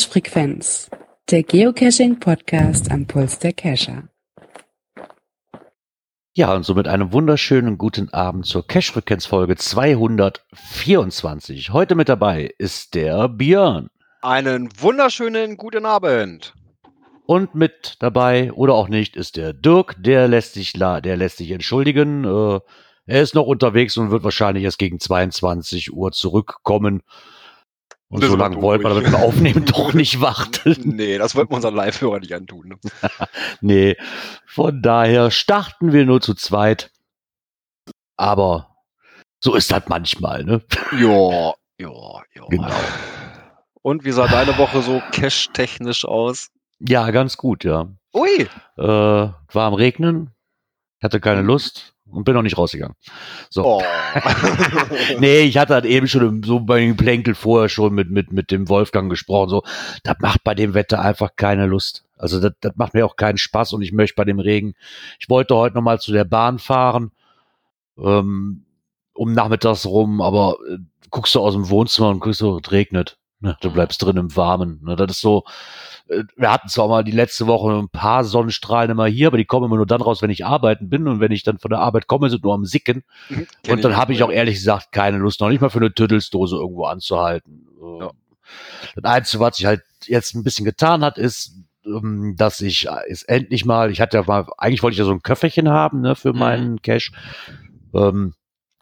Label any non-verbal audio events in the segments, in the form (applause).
Cache-Frequenz, der Geocaching-Podcast am Puls der Cacher. Ja, und somit einen wunderschönen guten Abend zur Cache-Frequenz-Folge 224. Heute mit dabei ist der Björn. Einen wunderschönen guten Abend. Und mit dabei oder auch nicht ist der Dirk. Der lässt sich, der lässt sich entschuldigen. Äh, er ist noch unterwegs und wird wahrscheinlich erst gegen 22 Uhr zurückkommen. Und so lange wollen wir damit Aufnehmen doch nicht warten. (laughs) Nee, das wollten wir unseren Live-Hörer nicht antun. Ne? (laughs) nee, von daher starten wir nur zu zweit. Aber so ist das manchmal, ne? Ja, ja, ja. Genau. Und wie sah deine Woche so cash-technisch aus? Ja, ganz gut, ja. Ui. Äh, war am Regnen, hatte keine Lust und bin noch nicht rausgegangen. So. Oh. (laughs) nee, ich hatte halt eben schon so bei den Plänkel vorher schon mit, mit, mit dem Wolfgang gesprochen. So, das macht bei dem Wetter einfach keine Lust. Also das, das macht mir auch keinen Spaß und ich möchte bei dem Regen. Ich wollte heute nochmal zu der Bahn fahren, ähm, um nachmittags rum, aber äh, guckst du aus dem Wohnzimmer und guckst so, es regnet. Ne, du bleibst drin im Warmen. Ne, das ist so, äh, wir hatten zwar mal die letzte Woche ein paar Sonnenstrahlen immer hier, aber die kommen immer nur dann raus, wenn ich arbeiten bin. Und wenn ich dann von der Arbeit komme, sind nur am Sicken. Mhm, und dann habe ich auch ehrlich gesagt keine Lust, noch nicht mal für eine Tüttelsdose irgendwo anzuhalten. Ja. Ähm, das Einzige, was sich halt jetzt ein bisschen getan hat, ist, ähm, dass ich äh, endlich mal, ich hatte ja mal, eigentlich wollte ich ja so ein Köfferchen haben ne, für mhm. meinen Cash. Ähm,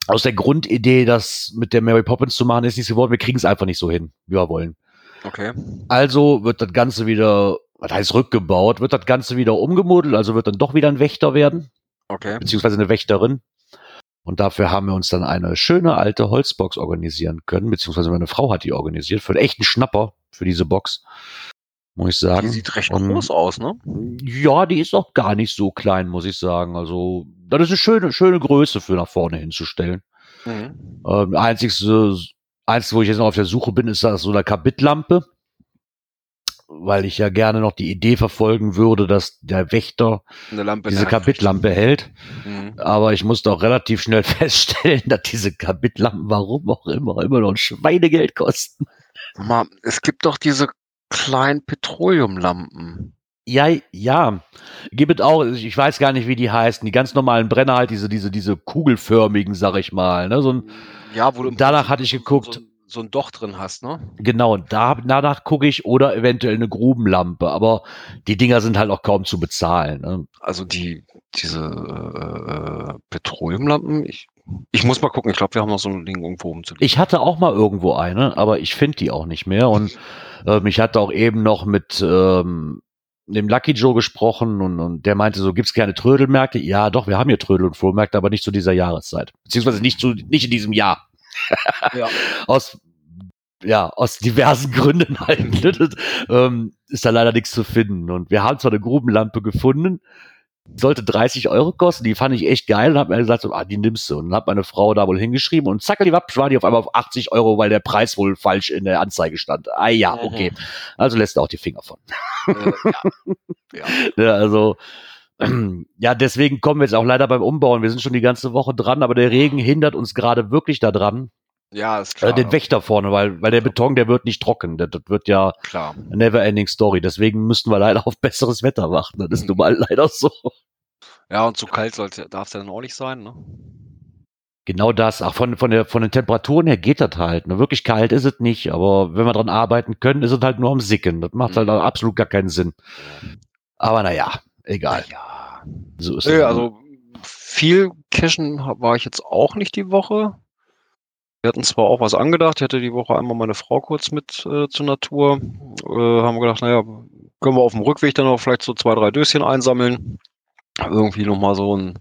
aus der Grundidee, das mit der Mary Poppins zu machen, ist nicht geworden. Wir kriegen es einfach nicht so hin, wie wir wollen. Okay. Also wird das Ganze wieder, was heißt rückgebaut, wird das Ganze wieder umgemodelt, also wird dann doch wieder ein Wächter werden. Okay. Beziehungsweise eine Wächterin. Und dafür haben wir uns dann eine schöne alte Holzbox organisieren können, beziehungsweise meine Frau hat die organisiert, für einen echten Schnapper für diese Box muss ich sagen. Die sieht recht und, groß aus, ne? Ja, die ist auch gar nicht so klein, muss ich sagen. Also, das ist eine schöne, schöne Größe für nach vorne hinzustellen. Mhm. Ähm, einzigste, einzige, wo ich jetzt noch auf der Suche bin, ist das so eine Kabitlampe. Weil ich ja gerne noch die Idee verfolgen würde, dass der Wächter diese Kabitlampe hält. Mhm. Aber ich musste auch relativ schnell (laughs) feststellen, dass diese Kabitlampen, warum auch immer, immer noch ein Schweinegeld kosten. Es gibt doch diese kleinen Petroleumlampen. Ja, ja. Gibt es auch, ich weiß gar nicht, wie die heißen, die ganz normalen Brenner halt, diese, diese, diese kugelförmigen, sag ich mal. Ne? So ein, ja, wo du danach hatte ich geguckt. So, so, ein Doch drin hast, ne? Genau, da, danach gucke ich oder eventuell eine Grubenlampe, aber die Dinger sind halt auch kaum zu bezahlen. Ne? Also die, diese äh, Petroleumlampen, ich, ich muss mal gucken, ich glaube, wir haben noch so ein Ding irgendwo oben zu. Ich hatte auch mal irgendwo eine, aber ich finde die auch nicht mehr und ähm, ich hatte auch eben noch mit ähm, dem Lucky Joe gesprochen und, und der meinte so, gibt's keine Trödelmärkte? Ja, doch, wir haben hier Trödel- und Flohmärkte, aber nicht zu dieser Jahreszeit. Beziehungsweise nicht zu, nicht in diesem Jahr. Ja. (laughs) aus, ja, aus diversen Gründen halt. (laughs) Ähm, ist da leider nichts zu finden. Und wir haben zwar eine Grubenlampe gefunden, sollte 30 Euro kosten. Die fand ich echt geil und habe mir gesagt, so, ah, die nimmst du. Und habe meine Frau da wohl hingeschrieben und zackeliwapp war die auf einmal auf 80 Euro, weil der Preis wohl falsch in der Anzeige stand. Ah ja, okay. Also lässt er auch die Finger von. Äh, ja. ja. (laughs) ja. Also (clears throat) ja, deswegen kommen wir jetzt auch leider beim Umbauen. Wir sind schon die ganze Woche dran, aber der Regen hindert uns gerade wirklich daran. Ja, ist klar. Äh, den Wächter vorne, weil, weil der Beton, der wird nicht trocken. Das, das wird ja klar. never ending story. Deswegen müssten wir leider auf besseres Wetter warten. Das ist nun mal leider so. Ja, und zu kalt darf es ja dann auch nicht sein, ne? Genau das. Ach, von, von, der, von den Temperaturen her geht das halt. Ne? Wirklich kalt ist es nicht, aber wenn wir dran arbeiten können, ist es halt nur am Sicken. Das macht halt mhm. halt absolut gar keinen Sinn. Aber naja, egal. Ja. So ist es. Also viel Cashen war ich jetzt auch nicht die Woche. Wir hatten zwar auch was angedacht, ich hatte die Woche einmal meine Frau kurz mit äh, zur Natur. Äh, haben wir gedacht, naja, können wir auf dem Rückweg dann noch vielleicht so zwei, drei Döschen einsammeln. Irgendwie nochmal so ein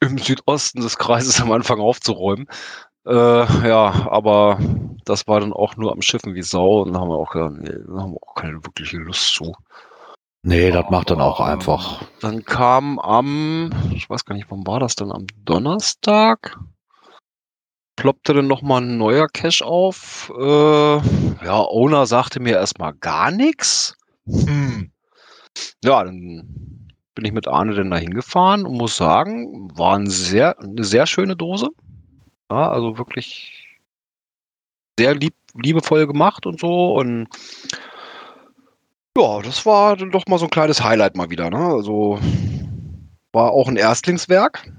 im Südosten des Kreises (laughs) am Anfang aufzuräumen. Äh, ja, aber das war dann auch nur am Schiffen wie Sau und da haben wir auch gesagt, nee, da haben wir auch keine wirkliche Lust zu. Nee, das macht dann auch einfach. Dann kam am, ich weiß gar nicht, wann war das denn, am Donnerstag? Ploppte dann nochmal ein neuer Cache auf. Äh, ja, Owner sagte mir erstmal gar nichts. Hm. Ja, dann bin ich mit Arne dann da hingefahren und muss sagen, war ein sehr, eine sehr schöne Dose. Ja, also wirklich sehr lieb liebevoll gemacht und so. Und ja, das war dann doch mal so ein kleines Highlight mal wieder. Ne? Also war auch ein Erstlingswerk.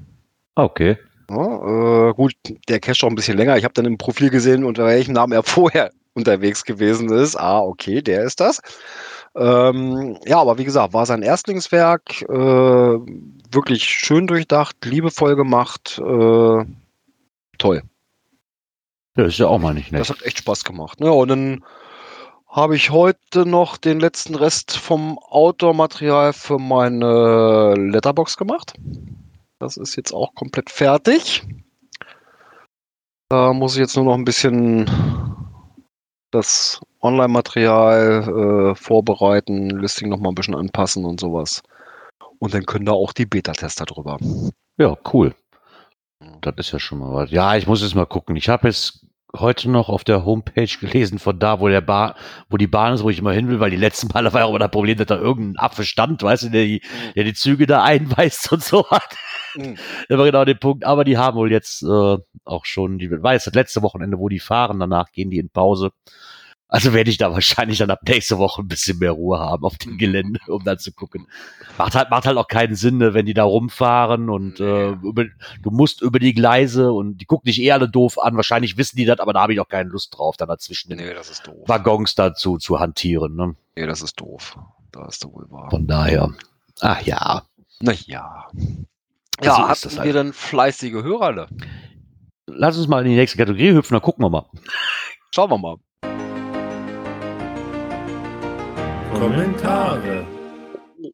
Okay. Ja, äh, gut, der Cache auch ein bisschen länger. Ich habe dann im Profil gesehen, unter welchem Namen er (laughs) vorher unterwegs gewesen ist. Ah, okay, der ist das. Ähm, ja, aber wie gesagt, war sein Erstlingswerk. Äh, wirklich schön durchdacht, liebevoll gemacht. Äh, toll. Ja, ist ja auch mal nicht nett. Das hat echt Spaß gemacht. Ne? Und dann habe ich heute noch den letzten Rest vom Outdoor-Material für meine Letterbox gemacht. Das ist jetzt auch komplett fertig. Da muss ich jetzt nur noch ein bisschen das Online-Material äh, vorbereiten, Listing noch mal ein bisschen anpassen und sowas. Und dann können da auch die Beta-Tester drüber. Ja, cool. Das ist ja schon mal was. Ja, ich muss jetzt mal gucken. Ich habe jetzt heute noch auf der Homepage gelesen, von da, wo der Bar, wo die Bahn ist, wo ich immer hin will, weil die letzten Male war ja auch immer das Problem, dass da irgendein Affe stand, weißt du, der die, mhm. der die Züge da einweist und so hat. Mhm. War genau der Punkt. Aber die haben wohl jetzt äh, auch schon, die weiß das letzte Wochenende, wo die fahren, danach gehen die in Pause. Also werde ich da (laughs) wahrscheinlich dann ab nächste Woche ein bisschen mehr Ruhe haben auf dem Gelände, um dann zu gucken. Macht halt, macht halt auch keinen Sinn, ne, wenn die da rumfahren und äh, über, du musst über die Gleise und die gucken dich eh alle doof an. Wahrscheinlich wissen die das, aber da habe ich auch keine Lust drauf, dann dazwischen den nee, Waggons dazu zu hantieren. Ne? Nee, das ist doof. Da ist du wohl wahr. Von daher. Ach ja. Na ja. So hatten halt. wir dann fleißige Hörer? Ne? Lass uns mal in die nächste Kategorie hüpfen, dann gucken wir mal. Schauen wir mal. Kommentare.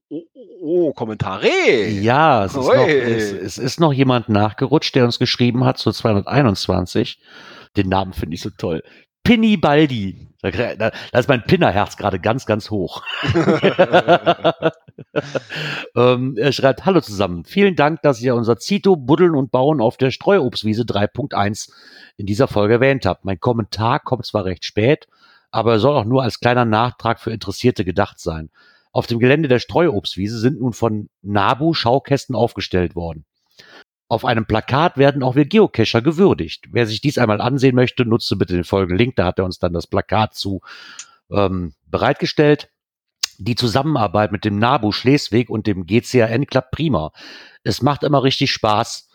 Oh, oh, oh, Kommentare. Ja, es ist, noch, es, es ist, noch, jemand nachgerutscht, der uns geschrieben hat zu 221. Den Namen finde ich so toll. Pinny Baldi. Da, ist mein Pinnerherz gerade ganz, ganz hoch. (laughs) ähm, er schreibt, hallo zusammen. Vielen Dank, dass ihr unser Zito, Buddeln und Bauen auf der Streuobstwiese 3.1 in dieser Folge erwähnt habt. Mein Kommentar kommt zwar recht spät, aber er soll auch nur als kleiner Nachtrag für Interessierte gedacht sein. Auf dem Gelände der Streuobstwiese sind nun von Nabu Schaukästen aufgestellt worden. Auf einem Plakat werden auch wir Geocacher gewürdigt. Wer sich dies einmal ansehen möchte, nutze bitte den folgenden Link, da hat er uns dann das Plakat zu ähm, bereitgestellt. Die Zusammenarbeit mit dem NABU Schleswig und dem GCAN klappt prima. Es macht immer richtig Spaß,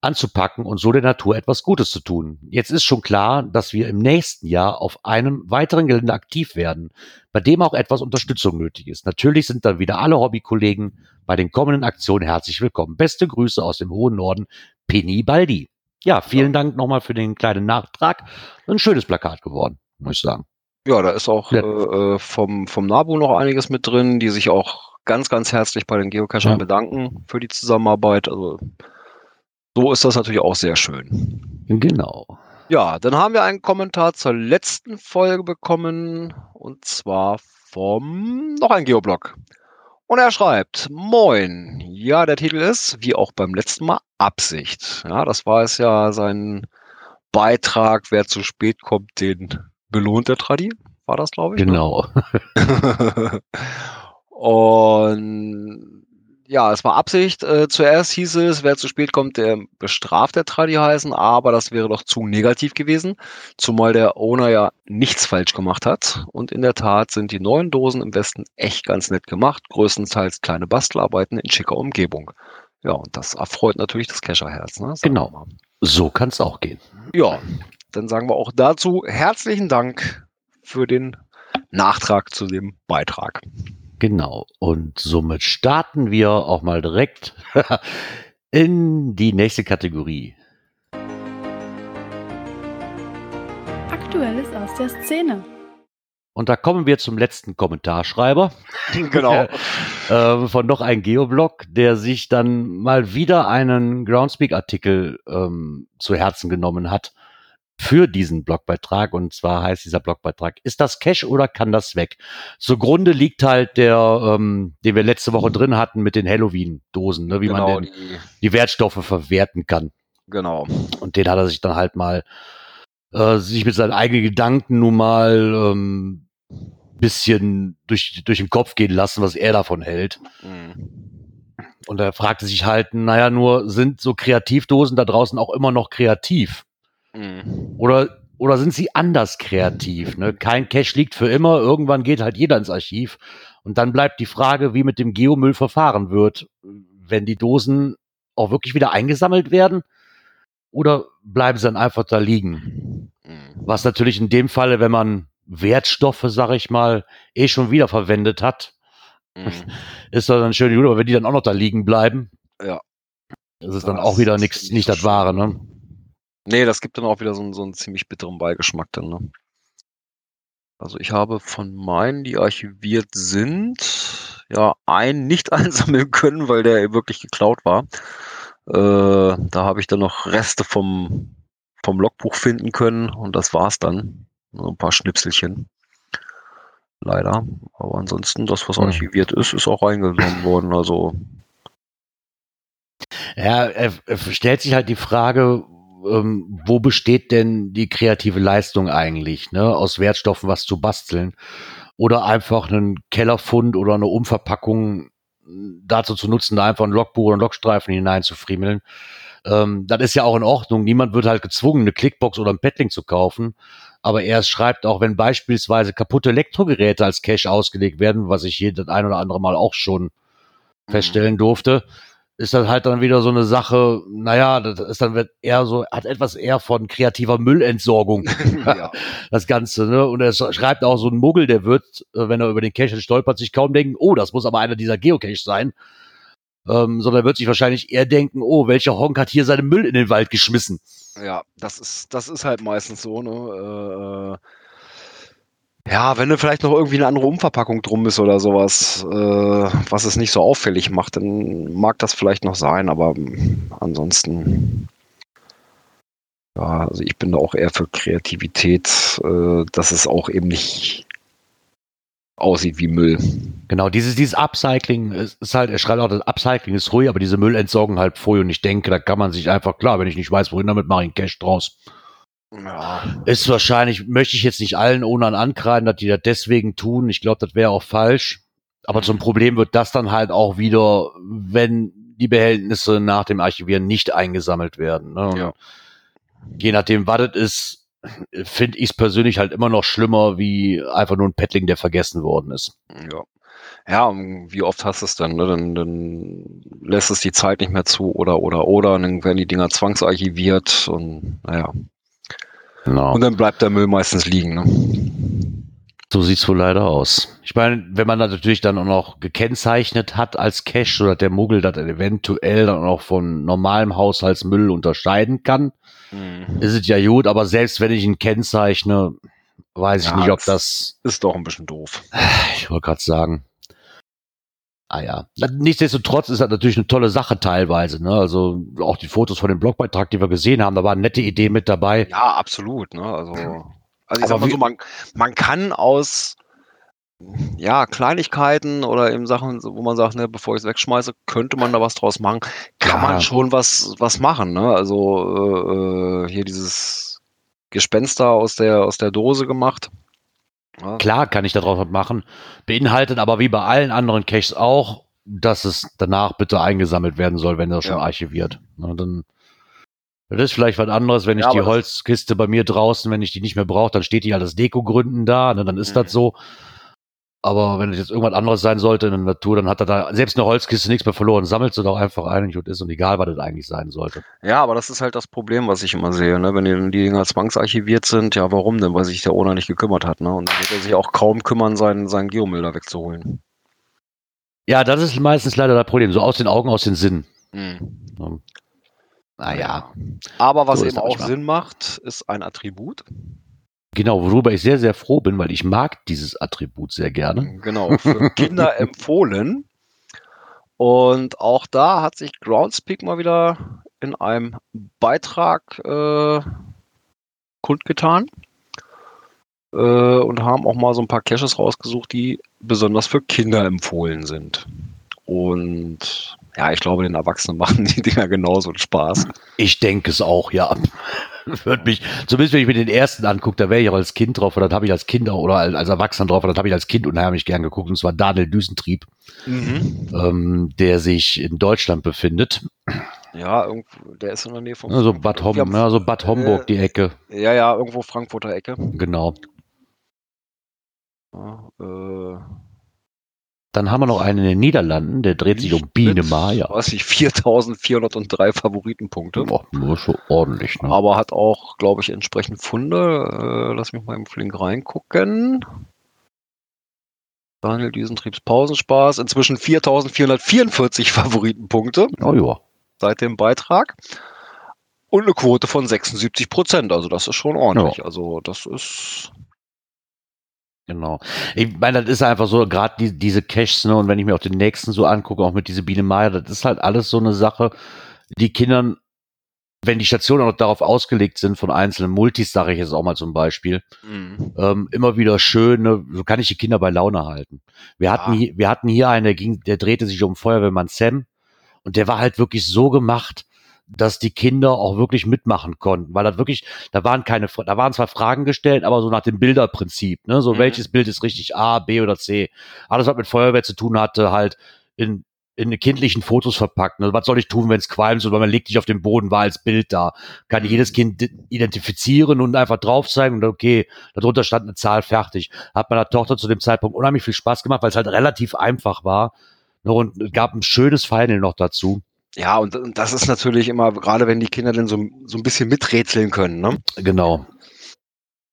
anzupacken und so der Natur etwas Gutes zu tun. Jetzt ist schon klar, dass wir im nächsten Jahr auf einem weiteren Gelände aktiv werden, bei dem auch etwas Unterstützung nötig ist. Natürlich sind dann wieder alle Hobbykollegen bei den kommenden Aktionen herzlich willkommen. Beste Grüße aus dem hohen Norden, Penny Baldi. Ja, vielen ja. Dank nochmal für den kleinen Nachtrag. Ein schönes Plakat geworden, muss ich sagen. Ja, da ist auch äh, vom, vom NABU noch einiges mit drin, die sich auch ganz, ganz herzlich bei den Geocachern ja. bedanken für die Zusammenarbeit. Also so ist das natürlich auch sehr schön. Genau. Ja, dann haben wir einen Kommentar zur letzten Folge bekommen und zwar vom noch ein Geoblog. Und er schreibt, moin. Ja, der Titel ist, wie auch beim letzten Mal, Absicht. Ja, das war es ja sein Beitrag, wer zu spät kommt, den belohnt der Tradi. War das, glaube ich? Ne? Genau. (laughs) und ja, es war Absicht. Äh, zuerst hieß es, wer zu spät kommt, der bestraft der Tradi heißen, aber das wäre doch zu negativ gewesen, zumal der Owner ja nichts falsch gemacht hat. Und in der Tat sind die neuen Dosen im Westen echt ganz nett gemacht, größtenteils kleine Bastelarbeiten in schicker Umgebung. Ja, und das erfreut natürlich das Kescherherz. Ne? Genau. So kann es auch gehen. Ja, dann sagen wir auch dazu herzlichen Dank für den Nachtrag zu dem Beitrag. Genau. Und somit starten wir auch mal direkt (laughs) in die nächste Kategorie. Aktuelles aus der Szene. Und da kommen wir zum letzten Kommentarschreiber. (laughs) Genau. (laughs) äh, von noch ein Geoblog, der sich dann mal wieder einen Groundspeak-Artikel ähm, zu Herzen genommen hat für diesen Blogbeitrag. Und zwar heißt dieser Blogbeitrag, ist das Cash oder kann das weg? Zugrunde liegt halt der, ähm, den wir letzte Woche drin hatten mit den Halloween-Dosen, ne, wie genau, man den, die, die Wertstoffe verwerten kann. Genau. Und den hat er sich dann halt mal äh, sich mit seinen eigenen Gedanken nun mal ähm, bisschen durch, durch den Kopf gehen lassen, was er davon hält. Mhm. Und er fragte sich halt, naja, nur sind so Kreativdosen da draußen auch immer noch kreativ? Mhm. Oder oder sind sie anders kreativ? Ne? Kein Cache liegt für immer, irgendwann geht halt jeder ins Archiv. Und dann bleibt die Frage, wie mit dem Geomüll verfahren wird, wenn die Dosen auch wirklich wieder eingesammelt werden oder bleiben sie dann einfach da liegen? Mhm. Was natürlich in dem Falle, wenn man Wertstoffe, sag ich mal, eh schon wieder verwendet hat, mhm. (laughs) ist das dann schön, aber wenn die dann auch noch da liegen bleiben, ja. das ist dann das auch wieder nichts, nicht das Wahre, ne? Nee, das gibt dann auch wieder so, so einen ziemlich bitteren Beigeschmack dann, ne? Also ich habe von meinen, die archiviert sind, ja, einen nicht (laughs) einsammeln können, weil der wirklich geklaut war. Äh, da habe ich dann noch Reste vom, vom Logbuch finden können und das war's dann. Ein paar Schnipselchen. Leider. Aber ansonsten, das, was hm. archiviert ist, ist auch eingenommen worden. Also. Ja, er, er stellt sich halt die Frage, ähm, wo besteht denn die kreative Leistung eigentlich, ne? aus Wertstoffen was zu basteln oder einfach einen Kellerfund oder eine Umverpackung dazu zu nutzen, da einfach ein Logbuch oder einen Logstreifen hineinzufriemeln. Ähm, das ist ja auch in Ordnung. Niemand wird halt gezwungen, eine Clickbox oder ein Paddling zu kaufen. Aber er schreibt auch, wenn beispielsweise kaputte Elektrogeräte als Cache ausgelegt werden, was ich hier das ein oder andere Mal auch schon mhm. feststellen durfte, ist das halt dann wieder so eine Sache, naja, das ist dann eher so, hat etwas eher von kreativer Müllentsorgung, (laughs) ja. (laughs) das Ganze, ne? Und er schreibt auch so ein Muggel, der wird, äh, wenn er über den Cache stolpert, sich kaum denken, oh, das muss aber einer dieser Geocache sein, ähm, sondern wird sich wahrscheinlich eher denken, oh, welcher Honk hat hier seinen Müll in den Wald geschmissen? Ja, das ist, das ist halt meistens so, ne? Äh, ja, wenn du vielleicht noch irgendwie eine andere Umverpackung drum ist oder sowas, äh, was es nicht so auffällig macht, dann mag das vielleicht noch sein, aber ansonsten, ja, also ich bin da auch eher für Kreativität, äh, dass es auch eben nicht aussieht wie Müll. Genau, dieses, dieses Upcycling ist halt, er schreibt auch, das Upcycling ist ruhig, aber diese Müllentsorgung halt vorher und ich denke, da kann man sich einfach, klar, wenn ich nicht weiß, wohin damit, mache ich einen Cash draus. Ja. Ist wahrscheinlich, möchte ich jetzt nicht allen ohne ankreiden, dass die das deswegen tun. Ich glaube, das wäre auch falsch. Aber zum Problem wird das dann halt auch wieder, wenn die Behältnisse nach dem Archivieren nicht eingesammelt werden. Ne? Ja. Je nachdem, was das ist, finde ich es persönlich halt immer noch schlimmer, wie einfach nur ein Paddling, der vergessen worden ist. Ja. Ja, wie oft hast du es dann, ne? dann? Dann lässt es die Zeit nicht mehr zu oder oder oder, und dann werden die Dinger zwangsarchiviert und naja. Genau. Und dann bleibt der Müll meistens liegen. Ne? So sieht's wohl leider aus. Ich meine, wenn man das natürlich dann auch noch gekennzeichnet hat als Cash, so dass der Muggel das eventuell dann auch von normalem Haushaltsmüll unterscheiden kann, mhm. ist es ja gut, aber selbst wenn ich ihn kennzeichne, weiß ja, ich nicht, ob das. Ist doch ein bisschen doof. Ich wollte gerade sagen. Ah ja. Nichtsdestotrotz ist das natürlich eine tolle Sache teilweise. Ne? Also auch die Fotos von dem Blogbeitrag, die wir gesehen haben, da war eine nette Idee mit dabei. Ja, absolut. Ne? Also, also ich sag mal so, man, man kann aus ja, Kleinigkeiten oder eben Sachen, wo man sagt, ne, bevor ich es wegschmeiße, könnte man da was draus machen. Kann ja. man schon was, was machen. Ne? Also äh, hier dieses Gespenster aus der, aus der Dose gemacht. Ja. Klar kann ich darauf was machen, beinhaltet aber wie bei allen anderen Caches auch, dass es danach bitte eingesammelt werden soll, wenn das schon ja. archiviert. Na, dann das ist vielleicht was anderes, wenn ich ja, die Holzkiste bei mir draußen, wenn ich die nicht mehr brauche, dann steht die halt aus Dekogründen da, ne, dann ist mhm. das so. Aber wenn es jetzt irgendwas anderes sein sollte in der Natur, dann hat er da selbst eine Holzkiste nichts mehr verloren. Sammelt sie doch einfach ein und ist und egal, was das eigentlich sein sollte. Ja, aber das ist halt das Problem, was ich immer sehe. Ne? Wenn die, die Dinger zwangsarchiviert sind, ja, warum denn? Weil sich der Owner nicht gekümmert hat. Ne? Und dann wird er sich auch kaum kümmern, seinen, seinen Geomüll da wegzuholen. Ja, das ist meistens leider das Problem. So aus den Augen, aus den Sinn. Mhm. Ja. Naja. Aber was so eben auch Sinn macht, ist ein Attribut. Genau, worüber ich sehr, sehr froh bin, weil ich mag dieses Attribut sehr gerne. Genau, für (laughs) Kinder empfohlen. Und auch da hat sich Groundspeak mal wieder in einem Beitrag äh, kundgetan äh, und haben auch mal so ein paar Caches rausgesucht, die besonders für Kinder empfohlen sind. Und ja, ich glaube, den Erwachsenen machen die Dinger genauso Spaß. Ich denke es auch, ja. (laughs) Würde mich, zumindest wenn ich mir den ersten angucke, da wäre ich auch als Kind drauf, oder das habe ich als Kind oder als Erwachsener drauf, oder das habe ich als Kind unheimlich gern geguckt, und zwar Daniel Düsentrieb, mhm. ähm, der sich in Deutschland befindet. Ja, der ist in der Nähe von. Also Bad, Hom ja, also Bad Homburg, äh, die Ecke. Ja, ja, irgendwo Frankfurter Ecke. Genau. Ja, äh, dann haben wir noch einen in den Niederlanden, der dreht sich um Biene Maya. Was ich 4403 Favoritenpunkte. Boah, nur schon ordentlich, ne? Aber hat auch, glaube ich, entsprechend Funde. Äh, lass mich mal im Flink reingucken. Daniel Düsentriebs Pausenspaß. Inzwischen 4444 (laughs) Favoritenpunkte. Oh ja. Seit dem Beitrag. Und eine Quote von 76 Prozent. Also das ist schon ordentlich. Ja. Also das ist Genau. Ich meine, das ist einfach so, gerade die, diese Caches, ne, und wenn ich mir auch den nächsten so angucke, auch mit diese Biene Maya, das ist halt alles so eine Sache, die Kindern, wenn die Stationen auch darauf ausgelegt sind von einzelnen Multis, sage ich jetzt auch mal zum Beispiel, mhm. ähm, immer wieder schön, ne, so kann ich die Kinder bei Laune halten. Wir ja. hatten hier, wir hatten hier einen, der ging, der drehte sich um Feuerwehrmann Sam und der war halt wirklich so gemacht, dass die Kinder auch wirklich mitmachen konnten, weil das wirklich, da waren keine, da waren zwar Fragen gestellt, aber so nach dem Bilderprinzip, ne, so mhm. welches Bild ist richtig A, B oder C. Alles, was mit Feuerwehr zu tun hatte, halt in, in kindlichen Fotos verpackt. Ne? Was soll ich tun, wenn es qualmt, oder man legt dich auf den Boden, war als Bild da. Kann mhm. jedes Kind identifizieren und einfach drauf zeigen und okay, darunter stand eine Zahl fertig. Hat meiner Tochter zu dem Zeitpunkt unheimlich viel Spaß gemacht, weil es halt relativ einfach war. Ne? Und gab ein schönes Final noch dazu. Ja, und, und das ist natürlich immer, gerade wenn die Kinder dann so, so ein bisschen miträtseln können, ne? Genau.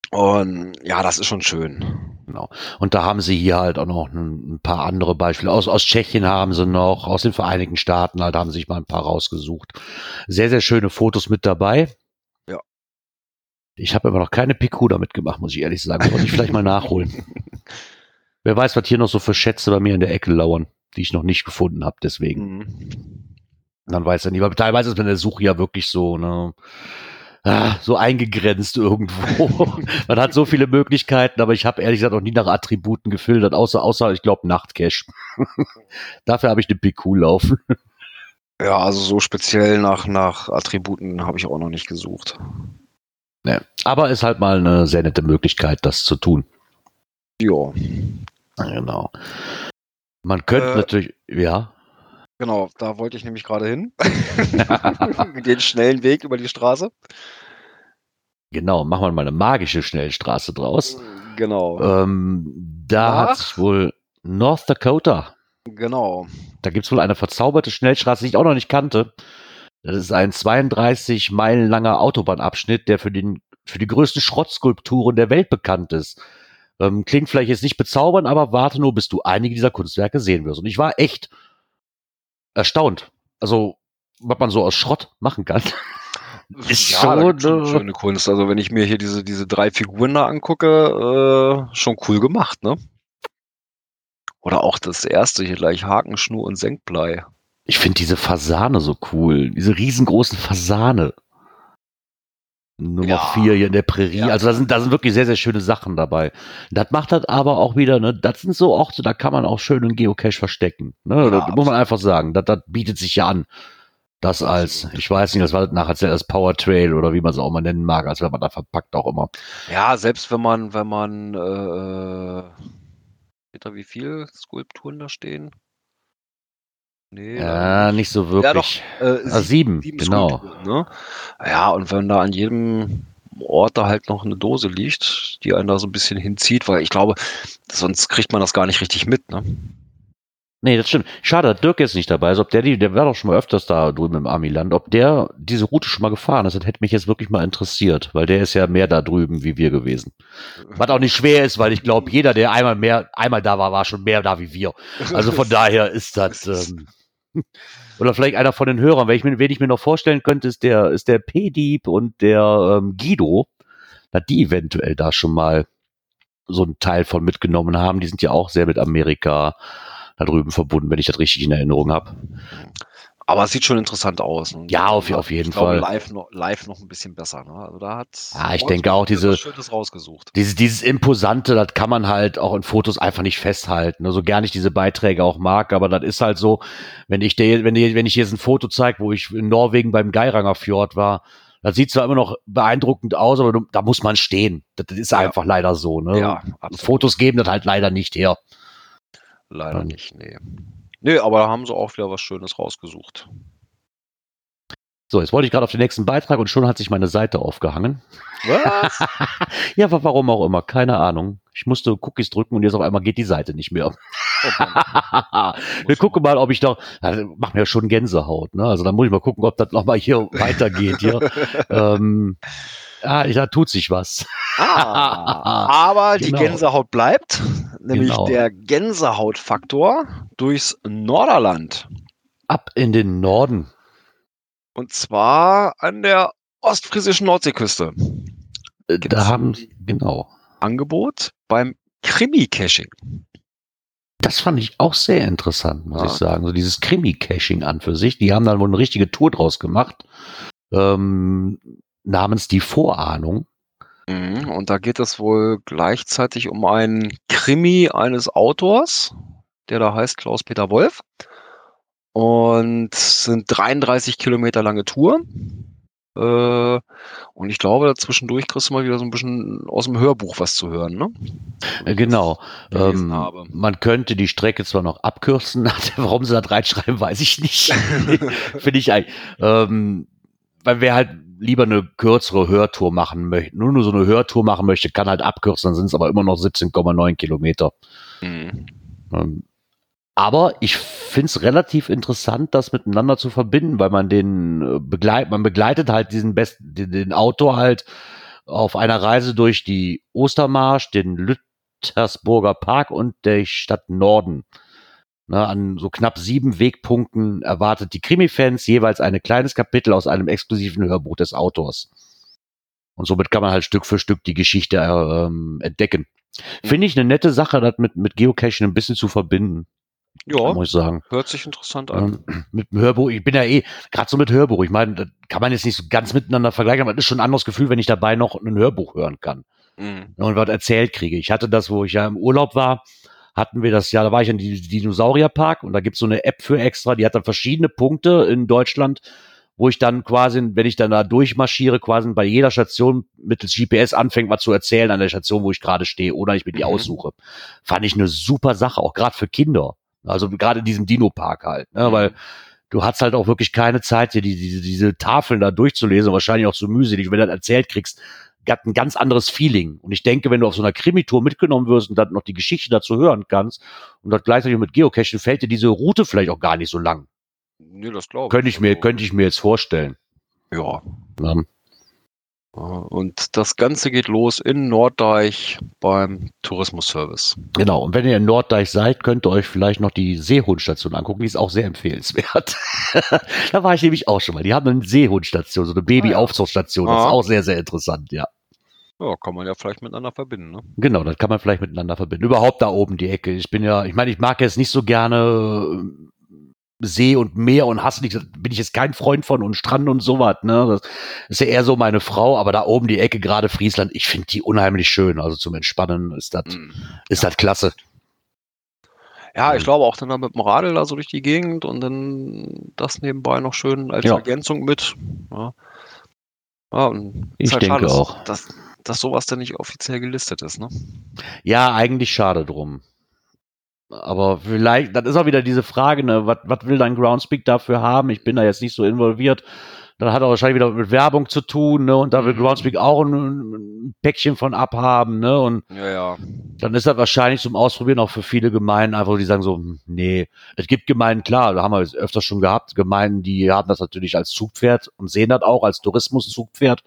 Und ja, das ist schon schön. Genau. Und da haben sie hier halt auch noch ein, ein, paar andere Beispiele. Aus, aus Tschechien haben sie noch, aus den Vereinigten Staaten halt haben sie sich mal ein paar rausgesucht. Sehr, sehr schöne Fotos mit dabei. Ja. Ich habe aber noch keine Piku damit gemacht, muss ich ehrlich sagen. Wollte ich vielleicht mal nachholen. (laughs) Wer weiß, was hier noch so für Schätze bei mir in der Ecke lauern, die ich noch nicht gefunden habe, deswegen. Mhm. Dann weiß er nicht, weil teilweise ist man der Suche ja wirklich so, ne, ah, so eingegrenzt irgendwo. (laughs) man hat so viele Möglichkeiten, aber ich habe ehrlich gesagt noch nie nach Attributen gefiltert, außer, außer ich glaube, Nachtcash. (laughs) Dafür habe ich eine PQ laufen. Ja, also so speziell nach, nach Attributen habe ich auch noch nicht gesucht. Ne, aber ist halt mal eine sehr nette Möglichkeit, das zu tun. Ja. Genau. Man könnte äh, natürlich, ja. Genau, da wollte ich nämlich gerade hin. (laughs) Den schnellen Weg über die Straße. Genau, machen wir mal eine magische Schnellstraße draus. Genau. Ähm, da hat es wohl North Dakota. Genau. Da gibt es wohl eine verzauberte Schnellstraße, die ich auch noch nicht kannte. Das ist ein 32 Meilen langer Autobahnabschnitt, der für, den, für die größten Schrottskulpturen der Welt bekannt ist. Ähm, klingt vielleicht jetzt nicht bezaubernd, aber warte nur, bis du einige dieser Kunstwerke sehen wirst. Und ich war echt erstaunt. Also, was man so aus Schrott machen kann. (laughs) ist ja, schon, schon äh, schöne Kunst. Also wenn ich mir hier diese, diese drei Figuren da angucke, äh, schon cool gemacht, ne? Oder auch das erste hier gleich Hakenschnur und Senkblei. Ich finde diese Fasane so cool. Diese riesengroßen Fasane. Nummer ja. vier hier in der Prärie. Ja. Also da sind, da sind wirklich sehr, sehr schöne Sachen dabei. Das macht das aber auch wieder, ne, das sind so Orte, da kann man auch schön einen Geocache verstecken. Ne? Ja, das muss man einfach sagen. Das, das bietet sich ja an. Das als, ich weiß nicht, das war nachher als Power Trail oder wie man es auch mal nennen mag, als wenn man da verpackt auch immer. Ja, selbst wenn man, wenn man, äh, Peter, wie viel Skulpturen da stehen? Nee, ja, nicht so wirklich. Ja, doch, äh, ah, sieben, sieben, genau. Ne? Ja, und wenn da an jedem Ort da halt noch eine Dose liegt, die einen da so ein bisschen hinzieht, weil ich glaube, sonst kriegt man das gar nicht richtig mit, ne? Nee, das stimmt. Schade, Dirk ist nicht dabei. Also ob der, der war doch schon mal öfters da drüben im Amiland. Ob der diese Route schon mal gefahren ist, das hätte mich jetzt wirklich mal interessiert, weil der ist ja mehr da drüben wie wir gewesen. Was auch nicht schwer ist, weil ich glaube, jeder, der einmal mehr, einmal da war, war schon mehr da wie wir. Also von (laughs) daher ist das, ähm, (laughs) oder vielleicht einer von den Hörern, wenn ich wen ich mir noch vorstellen könnte, ist der, ist der P-Dieb und der ähm, Guido, dass die eventuell da schon mal so einen Teil von mitgenommen haben. Die sind ja auch sehr mit Amerika da drüben verbunden, wenn ich das richtig in Erinnerung habe. Aber es sieht schon interessant aus. Ne? Ja, auf, auf jeden ich Fall. Glaube, live, noch, live noch ein bisschen besser. Ne? Also da hat ja, ich denke auch diese rausgesucht. Dieses, dieses Imposante, das kann man halt auch in Fotos einfach nicht festhalten. So also gern ich diese Beiträge auch mag, aber das ist halt so, wenn ich dir, wenn, dir, wenn ich jetzt ein Foto zeige, wo ich in Norwegen beim Geiranger Fjord war, das sieht zwar immer noch beeindruckend aus, aber da muss man stehen. Das, das ist ja. einfach leider so. Ne? Ja, Fotos geben das halt leider nicht her. Leider nicht, nee. Nee, aber da haben sie auch wieder was Schönes rausgesucht. So, jetzt wollte ich gerade auf den nächsten Beitrag und schon hat sich meine Seite aufgehangen. Was? (laughs) ja, warum auch immer, keine Ahnung. Ich musste Cookies drücken und jetzt auf einmal geht die Seite nicht mehr. Oh (laughs) Wir gucken mal, ob ich doch, also macht mir schon Gänsehaut, ne? Also da muss ich mal gucken, ob das nochmal hier (laughs) weitergeht hier. ähm, ja, da tut sich was. Ah, (laughs) aber genau. die Gänsehaut bleibt, nämlich genau. der Gänsehautfaktor durchs Norderland. Ab in den Norden. Und zwar an der ostfriesischen Nordseeküste. Äh, Gibt's da haben sie, genau. Angebot beim Krimi-Caching. Das fand ich auch sehr interessant, muss ja. ich sagen. So dieses Krimi-Caching an für sich. Die haben dann wohl eine richtige Tour draus gemacht. Ähm, namens die Vorahnung. Mhm, und da geht es wohl gleichzeitig um einen Krimi eines Autors, der da heißt Klaus-Peter Wolf. Und sind 33 Kilometer lange Tour. Äh, und ich glaube, dazwischendurch kriegst du mal wieder so ein bisschen aus dem Hörbuch was zu hören, ne? Äh, genau. Ähm, man könnte die Strecke zwar noch abkürzen, (laughs) warum sie da reinschreiben, weiß ich nicht. (laughs) Finde ich eigentlich. Ähm, weil wer halt lieber eine kürzere Hörtour machen möchte, nur, nur so eine Hörtour machen möchte, kann halt abkürzen, dann sind es aber immer noch 17,9 Kilometer. Mhm. Ähm, aber ich finde es relativ interessant, das miteinander zu verbinden, weil man den äh, begleitet, man begleitet halt diesen besten, den, den Autor halt auf einer Reise durch die Ostermarsch, den Lüttersburger Park und der Stadt Norden. Ne, an so knapp sieben Wegpunkten erwartet die Krimi-Fans jeweils ein kleines Kapitel aus einem exklusiven Hörbuch des Autors. Und somit kann man halt Stück für Stück die Geschichte ähm, entdecken. Finde ich eine nette Sache, das mit, mit Geocaching ein bisschen zu verbinden. Ja, muss ich sagen. Hört sich interessant an. Ähm, mit dem Hörbuch, ich bin ja eh, gerade so mit Hörbuch, ich meine, das kann man jetzt nicht so ganz miteinander vergleichen, aber das ist schon ein anderes Gefühl, wenn ich dabei noch ein Hörbuch hören kann. Mhm. Und was erzählt kriege. Ich hatte das, wo ich ja im Urlaub war, hatten wir das ja, da war ich in die Dinosaurierpark und da gibt's so eine App für extra, die hat dann verschiedene Punkte in Deutschland, wo ich dann quasi, wenn ich dann da durchmarschiere, quasi bei jeder Station mittels GPS anfängt, mal zu erzählen an der Station, wo ich gerade stehe, oder ich mir die mhm. aussuche. Fand ich eine super Sache, auch gerade für Kinder. Also gerade in diesem Dino-Park halt, ne? Mhm. weil du hast halt auch wirklich keine Zeit, dir die, diese, diese Tafeln da durchzulesen, wahrscheinlich auch so mühselig, wenn du das erzählt kriegst, hat ein ganz anderes Feeling. Und ich denke, wenn du auf so einer Krimi-Tour mitgenommen wirst und dann noch die Geschichte dazu hören kannst und das gleichzeitig mit Geocachen, fällt dir diese Route vielleicht auch gar nicht so lang. Nee, das glaube ich. Könnte ich mir, also könnte ich mir jetzt vorstellen. Ja. ja. Und das Ganze geht los in Norddeich beim Tourismusservice. Genau, und wenn ihr in Norddeich seid, könnt ihr euch vielleicht noch die Seehundstation angucken. Die ist auch sehr empfehlenswert. (laughs) da war ich nämlich auch schon mal. Die haben eine Seehundstation, so eine Babyaufzuchtstation. Das ist auch sehr, sehr interessant, ja. Ja, kann man ja vielleicht miteinander verbinden, ne? Genau, das kann man vielleicht miteinander verbinden. Überhaupt da oben die Ecke. Ich bin ja, ich meine, ich mag jetzt nicht so gerne See und Meer und hast nicht, bin ich jetzt kein Freund von und Strand und sowas, ne? Das ist ja eher so meine Frau, aber da oben die Ecke, gerade Friesland, ich finde die unheimlich schön. Also zum Entspannen ist das, mm, ist ja. das klasse. Ja, ich glaube auch dann mit dem Radl da so durch die Gegend und dann das nebenbei noch schön als ja. Ergänzung mit. Ja, ja und ich halt denke schade, auch. Dass, dass sowas dann nicht offiziell gelistet ist, ne? Ja, eigentlich schade drum. Aber vielleicht, das ist auch wieder diese Frage, ne, was will dein Groundspeak dafür haben? Ich bin da jetzt nicht so involviert. Dann hat er wahrscheinlich wieder mit Werbung zu tun, ne? Und da will mhm. Groundspeak auch ein, ein, Päckchen von abhaben, ne? Und ja, ja. dann ist das wahrscheinlich zum Ausprobieren auch für viele Gemeinden einfach, die sagen so, hm, nee. Es gibt Gemeinden, klar, da haben wir es öfter schon gehabt, Gemeinden, die haben das natürlich als Zugpferd und sehen das auch als Tourismuszugpferd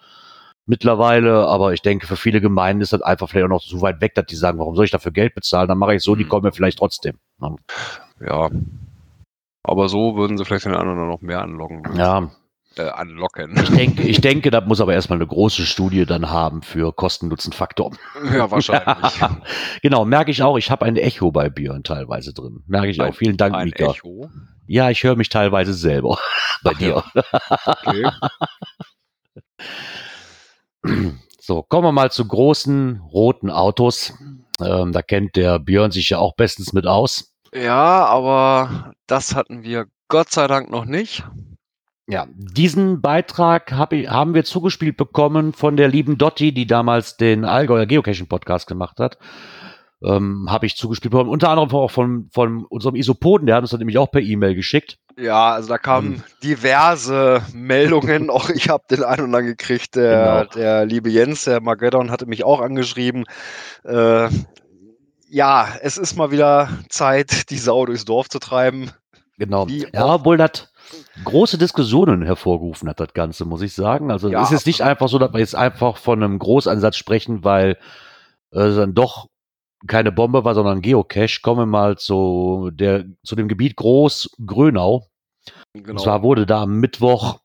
mittlerweile, aber ich denke, für viele Gemeinden ist das einfach vielleicht auch noch so weit weg, dass die sagen, warum soll ich dafür Geld bezahlen? Dann mache ich so, die mhm. kommen mir vielleicht trotzdem. Ja. Aber so würden sie vielleicht den anderen noch mehr anlocken. Ja. Äh, anlocken. Ich denke, ich denke, das muss aber erstmal eine große Studie dann haben für Kosten-Nutzen-Faktor. Ja, wahrscheinlich. (laughs) genau, merke ich auch. Ich habe ein Echo bei Björn teilweise drin. Merke ich ein, auch. Vielen Dank, ein Mika. Echo? Ja, ich höre mich teilweise selber (laughs) bei Ach, dir. Ja. Okay. (laughs) So, kommen wir mal zu großen roten Autos. Ähm, da kennt der Björn sich ja auch bestens mit aus. Ja, aber das hatten wir Gott sei Dank noch nicht. Ja, diesen Beitrag hab ich, haben wir zugespielt bekommen von der lieben Dotti, die damals den Allgäuer Geocaching Podcast gemacht hat. Ähm, habe ich zugespielt bekommen. Unter anderem auch von, von unserem Isopoden, der hat uns das nämlich auch per E-Mail geschickt. Ja, also da kamen ähm, diverse Meldungen. (laughs) auch ich habe den einen und anderen gekriegt. Der, genau. der liebe Jens, der Magedon, hatte mich auch angeschrieben. Äh, ja, es ist mal wieder Zeit, die Sau durchs Dorf zu treiben. Genau. ja, obwohl das große Diskussionen hervorgerufen hat, das Ganze, muss ich sagen. Also ja, es ist jetzt nicht einfach so, dass wir jetzt einfach von einem Großansatz sprechen, weil äh, dann doch keine Bombe war, sondern Geocache. Kommen wir mal zu, der, zu dem Gebiet Groß-Grönau. Genau. Und zwar wurde da am Mittwoch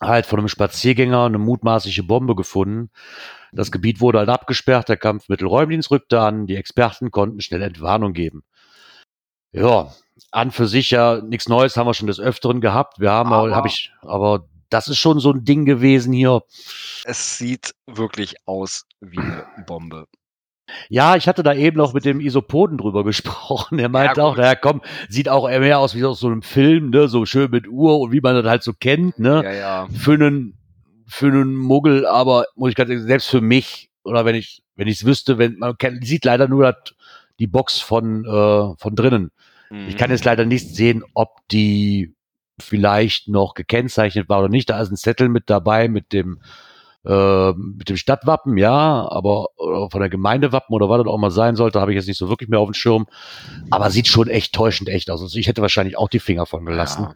halt von einem Spaziergänger eine mutmaßliche Bombe gefunden. Das Gebiet wurde halt abgesperrt, der Kampfmittelräumdienst rückte an, die Experten konnten schnell Entwarnung geben. Ja, an für sich ja nichts Neues haben wir schon des Öfteren gehabt. Wir haben, aber, hab ich, aber das ist schon so ein Ding gewesen hier. Es sieht wirklich aus wie eine Bombe. Ja, ich hatte da eben noch mit dem Isopoden drüber (laughs) gesprochen. Er meinte ja, auch, naja, komm, sieht auch mehr aus wie aus so einem Film, ne, so schön mit Uhr und wie man das halt so kennt, ne. Ja, ja. Für einen, für einen Muggel, aber muss ich ganz ehrlich, selbst für mich, oder wenn ich, wenn ich es wüsste, wenn, man kennt, sieht leider nur dat, die Box von, äh, von drinnen. Mhm. Ich kann jetzt leider nicht sehen, ob die vielleicht noch gekennzeichnet war oder nicht. Da ist ein Zettel mit dabei mit dem, äh, mit dem Stadtwappen, ja, aber von der Gemeindewappen oder was das auch mal sein sollte, habe ich jetzt nicht so wirklich mehr auf dem Schirm. Aber sieht schon echt täuschend echt aus. Also ich hätte wahrscheinlich auch die Finger von gelassen.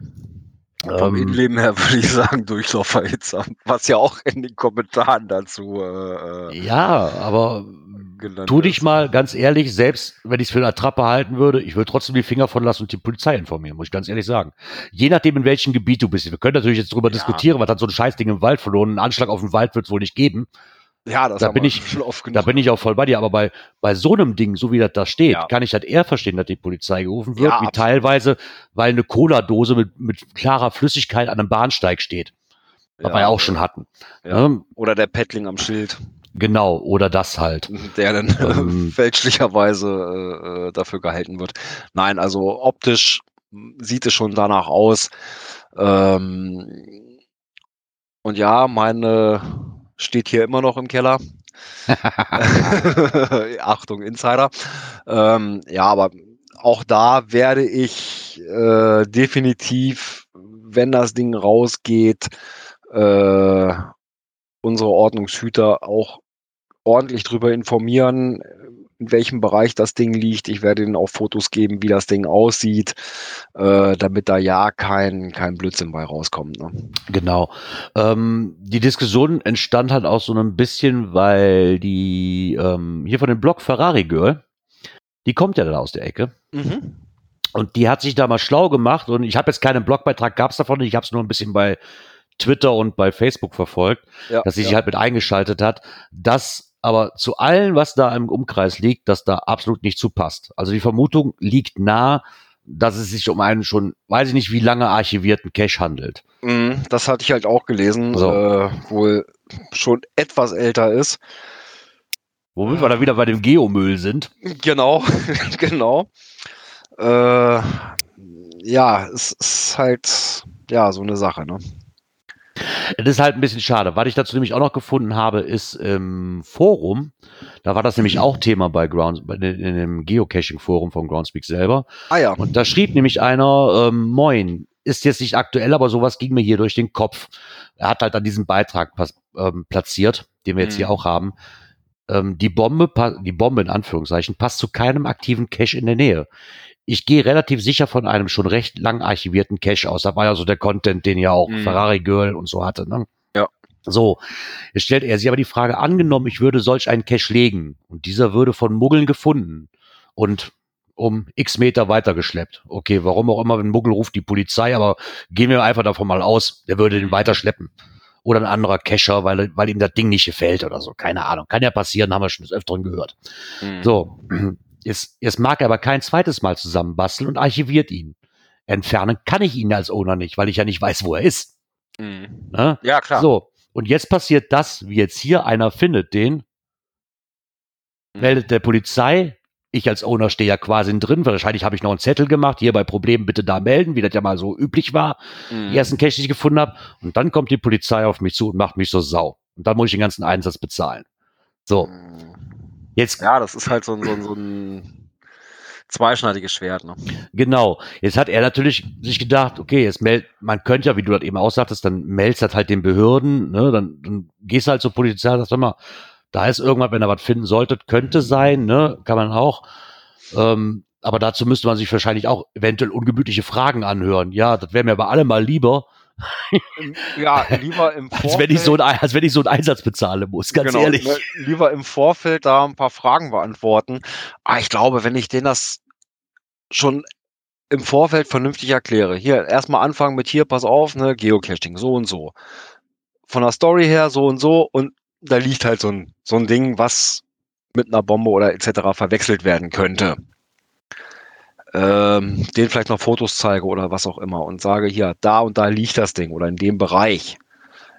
Ja. Vom ähm, Innenleben her (laughs) würde ich sagen Durchlauferhitzer, was ja auch in den Kommentaren dazu. Äh, äh ja, aber tu dich mal ganz ehrlich, selbst wenn ich es für eine Attrappe halten würde, ich würde trotzdem die Finger von lassen und die Polizei informieren, muss ich ganz ehrlich sagen. Je nachdem, in welchem Gebiet du bist. Wir können natürlich jetzt darüber ja. diskutieren, was hat so ein Scheißding im Wald verloren. Einen Anschlag auf den Wald wird es wohl nicht geben. Ja, das da bin ich schon oft genug. Da bin ich auch voll bei dir. Aber bei, bei so einem Ding, so wie das da steht, ja. kann ich das eher verstehen, dass die Polizei gerufen wird, ja, wie absolut. teilweise, weil eine Cola-Dose mit, mit klarer Flüssigkeit an einem Bahnsteig steht. Was ja. wir ja auch schon hatten. Ne? Oder der Paddling am Schild. Genau, oder das halt. Der dann ähm, fälschlicherweise äh, äh, dafür gehalten wird. Nein, also optisch sieht es schon danach aus. Ähm, und ja, meine steht hier immer noch im Keller. (laughs) (laughs) Achtung, Insider. Ähm, ja, aber auch da werde ich äh, definitiv, wenn das Ding rausgeht, äh, unsere Ordnungshüter auch ordentlich darüber informieren, in welchem Bereich das Ding liegt. Ich werde ihnen auch Fotos geben, wie das Ding aussieht, äh, damit da ja kein, kein Blödsinn bei rauskommt. Ne? Genau. Ähm, die Diskussion entstand halt auch so ein bisschen, weil die ähm, hier von dem Blog Ferrari Girl, die kommt ja dann aus der Ecke. Mhm. Und die hat sich da mal schlau gemacht und ich habe jetzt keinen Blogbeitrag, gab es davon, ich habe es nur ein bisschen bei Twitter und bei Facebook verfolgt, ja, dass sie ja. sich halt mit eingeschaltet hat, dass aber zu allen, was da im Umkreis liegt, dass da absolut nicht zupasst. Also die Vermutung liegt nahe, dass es sich um einen schon, weiß ich nicht, wie lange archivierten Cache handelt. Mhm, das hatte ich halt auch gelesen, so. äh, wohl schon etwas älter ist. Womit wir da wieder bei dem Geomüll sind. Genau, (laughs) genau. Äh, ja, es ist halt ja so eine Sache, ne? Das ist halt ein bisschen schade. Was ich dazu nämlich auch noch gefunden habe, ist im Forum, da war das nämlich auch Thema bei Ground, in dem Geocaching-Forum von Groundspeak selber. Ah ja. Und da schrieb nämlich einer, ähm, moin, ist jetzt nicht aktuell, aber sowas ging mir hier durch den Kopf. Er hat halt an diesem Beitrag ähm, platziert, den wir jetzt mhm. hier auch haben. Ähm, die Bombe, die Bombe in Anführungszeichen, passt zu keinem aktiven Cache in der Nähe ich gehe relativ sicher von einem schon recht lang archivierten Cache aus. Da war ja so der Content, den ja auch mhm. Ferrari Girl und so hatte. Ne? Ja. So, jetzt stellt er sich aber die Frage, angenommen, ich würde solch einen Cache legen und dieser würde von Muggeln gefunden und um x Meter weitergeschleppt. Okay, warum auch immer, wenn Muggel ruft die Polizei, aber gehen wir einfach davon mal aus, der würde den weiterschleppen. Oder ein anderer Cacher, weil, weil ihm das Ding nicht gefällt oder so. Keine Ahnung. Kann ja passieren, haben wir schon des Öfteren gehört. Mhm. So, Jetzt, jetzt mag er aber kein zweites Mal zusammenbasteln und archiviert ihn. Entfernen kann ich ihn als Owner nicht, weil ich ja nicht weiß, wo er ist. Mhm. Ne? Ja, klar. So, und jetzt passiert das, wie jetzt hier einer findet den, mhm. meldet der Polizei. Ich als Owner stehe ja quasi drin. Wahrscheinlich habe ich noch einen Zettel gemacht. Hier bei Problemen bitte da melden, wie das ja mal so üblich war. Mhm. Die ersten Cash, die ich gefunden habe. Und dann kommt die Polizei auf mich zu und macht mich so sau. Und dann muss ich den ganzen Einsatz bezahlen. So. Mhm. Jetzt, ja, das ist halt so, ein- so, ein- so ein zweischneidiges Schwert. Ne? Genau. Jetzt hat er natürlich sich gedacht, okay, jetzt meld, man könnte ja, wie du das eben auch sagtest, dann meldest das halt den Behörden, ne, dann, dann gehst du halt zur Polizei und sagst, sag mal, da ist irgendwas, wenn ihr was finden solltet, könnte sein, ne, kann man auch. Ähm, aber dazu müsste man sich wahrscheinlich auch eventuell ungemütliche Fragen anhören. Ja, das wäre mir aber alle mal lieber, Ja, lieber im Vorfeld. (laughs) als wenn ich so ein, als wenn ich so einen Einsatz bezahlen muss, ganz genau, ehrlich. ne, lieber im Vorfeld da ein paar Fragen beantworten. Aber ich glaube, wenn ich denen das schon im Vorfeld vernünftig erkläre, hier erstmal anfangen mit hier, pass auf, ne, Geocaching, so und so. Von der Story her so und so und da liegt halt so ein, so ein Ding, was mit einer Bombe oder etc. verwechselt werden könnte. Ähm, den vielleicht noch Fotos zeige oder was auch immer und sage hier, da und da liegt das Ding oder in dem Bereich.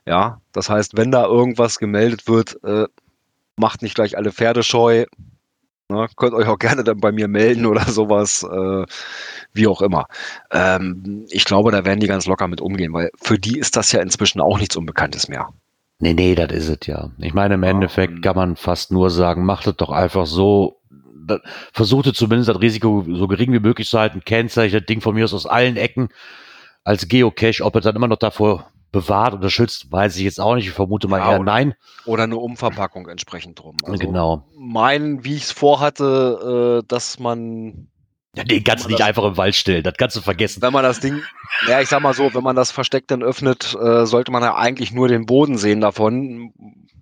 Ja, das heißt, wenn da irgendwas gemeldet wird, äh, macht nicht gleich alle Pferde scheu. Ne, könnt euch auch gerne dann bei mir melden oder sowas, äh, wie auch immer. Ähm, ich glaube, da werden die ganz locker mit umgehen, weil für die ist das ja inzwischen auch nichts Unbekanntes mehr. Nee, nee, das ist es ja. Ich meine, im Endeffekt ähm, kann man fast nur sagen, macht es doch einfach so, da, versuchte zumindest das Risiko so gering wie möglich zu halten, kennzeichnet das Ding von mir aus aus allen Ecken als Geocache, ob es dann immer noch davor bewahrt oder schützt, weiß ich jetzt auch nicht. Ich vermute mal Ja, eher nein. Oder eine Umverpackung entsprechend drum. Also genau. Mein, wie ich es vorhatte, äh, dass man Ja, den kannst du nicht das- einfach im Wald stellen, das kannst du vergessen. wenn man das Ding, ja, ich sag mal so, wenn man das Versteck dann öffnet, äh, sollte man ja eigentlich nur den Boden sehen davon.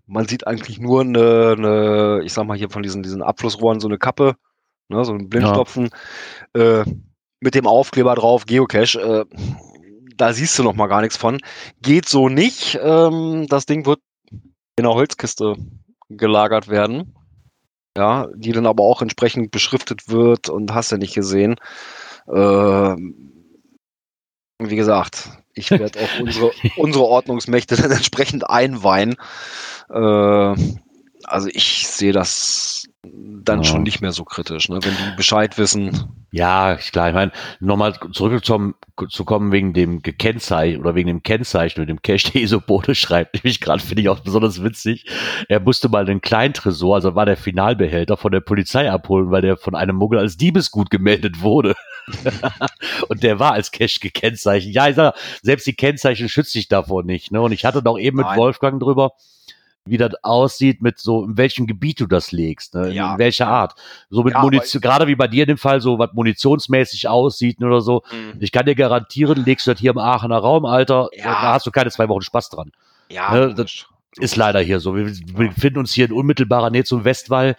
Man sieht eigentlich nur eine, eine ich sag mal hier von diesen, diesen Abflussrohren so eine Kappe, ne, so ein Blindstopfen, äh, mit dem Aufkleber drauf, Geocache. Äh, da siehst du noch mal gar nichts von. Geht so nicht. Ähm, das Ding wird in einer Holzkiste gelagert werden. Ja, die dann aber auch entsprechend beschriftet wird und hast du nicht gesehen. Ähm, wie gesagt, ich werde auch unsere, (laughs) unsere Ordnungsmächte dann entsprechend einweihen. Äh, also ich sehe das dann Ja. schon nicht mehr so kritisch, ne? wenn die Bescheid wissen. Ja, klar. Ich meine, nochmal zurückzukommen zu kommen wegen dem Gekennzeichen oder wegen dem Kennzeichen und dem Cache, der Isobode schreibt, (laughs) nämlich gerade finde ich auch besonders witzig. Er musste mal den Kleintresor, also war der Finalbehälter von der Polizei abholen, weil der von einem Muggel als Diebesgut gemeldet wurde. (laughs) und der war als Cache gekennzeichnet. Ja, ich sag, selbst die Kennzeichen schützt sich davor nicht. Ne? Und ich hatte doch eben mit Nein. Wolfgang drüber, wie das aussieht, mit so, in welchem Gebiet du das legst, ne? in, Ja. in welcher Art. So mit Ja, Munition, gerade wie bei dir in dem Fall, so was munitionsmäßig aussieht oder so. Ich kann dir garantieren, legst du das hier im Aachener Raum, Alter, Ja. da hast du keine zwei Wochen Spaß dran. Ja, Ne, logisch. Ist leider hier so. Wir, befinden uns hier in unmittelbarer Nähe zum Westwall.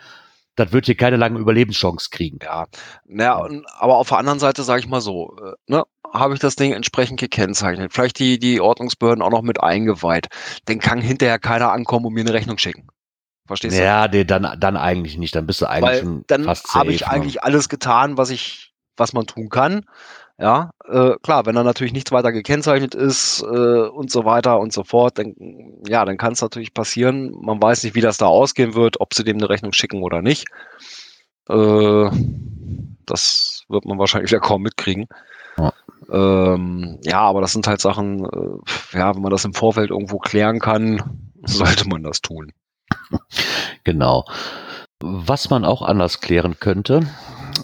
Das wird hier keine lange Überlebenschance kriegen. Ja, naja, aber auf der anderen Seite sage ich mal so, äh, ne, habe ich das Ding entsprechend gekennzeichnet, vielleicht die, die Ordnungsbehörden auch noch mit eingeweiht, dann kann hinterher keiner ankommen und mir eine Rechnung schicken. Verstehst du? Ja, nee, dann, dann eigentlich nicht. Dann bist du eigentlich Weil schon dann fast habe ich ne? eigentlich alles getan, was ich, was man tun kann. Ja, äh, klar, wenn da natürlich nichts weiter gekennzeichnet ist äh, und so weiter und so fort, dann ja, dann kann es natürlich passieren. Man weiß nicht, wie das da ausgehen wird, ob sie dem eine Rechnung schicken oder nicht. Äh, das wird man wahrscheinlich (laughs) ja kaum mitkriegen. Ja. Ähm, ja, aber das sind halt Sachen, äh, ja, wenn man das im Vorfeld irgendwo klären kann, (laughs) sollte man das tun. Genau. Was man auch anders klären könnte,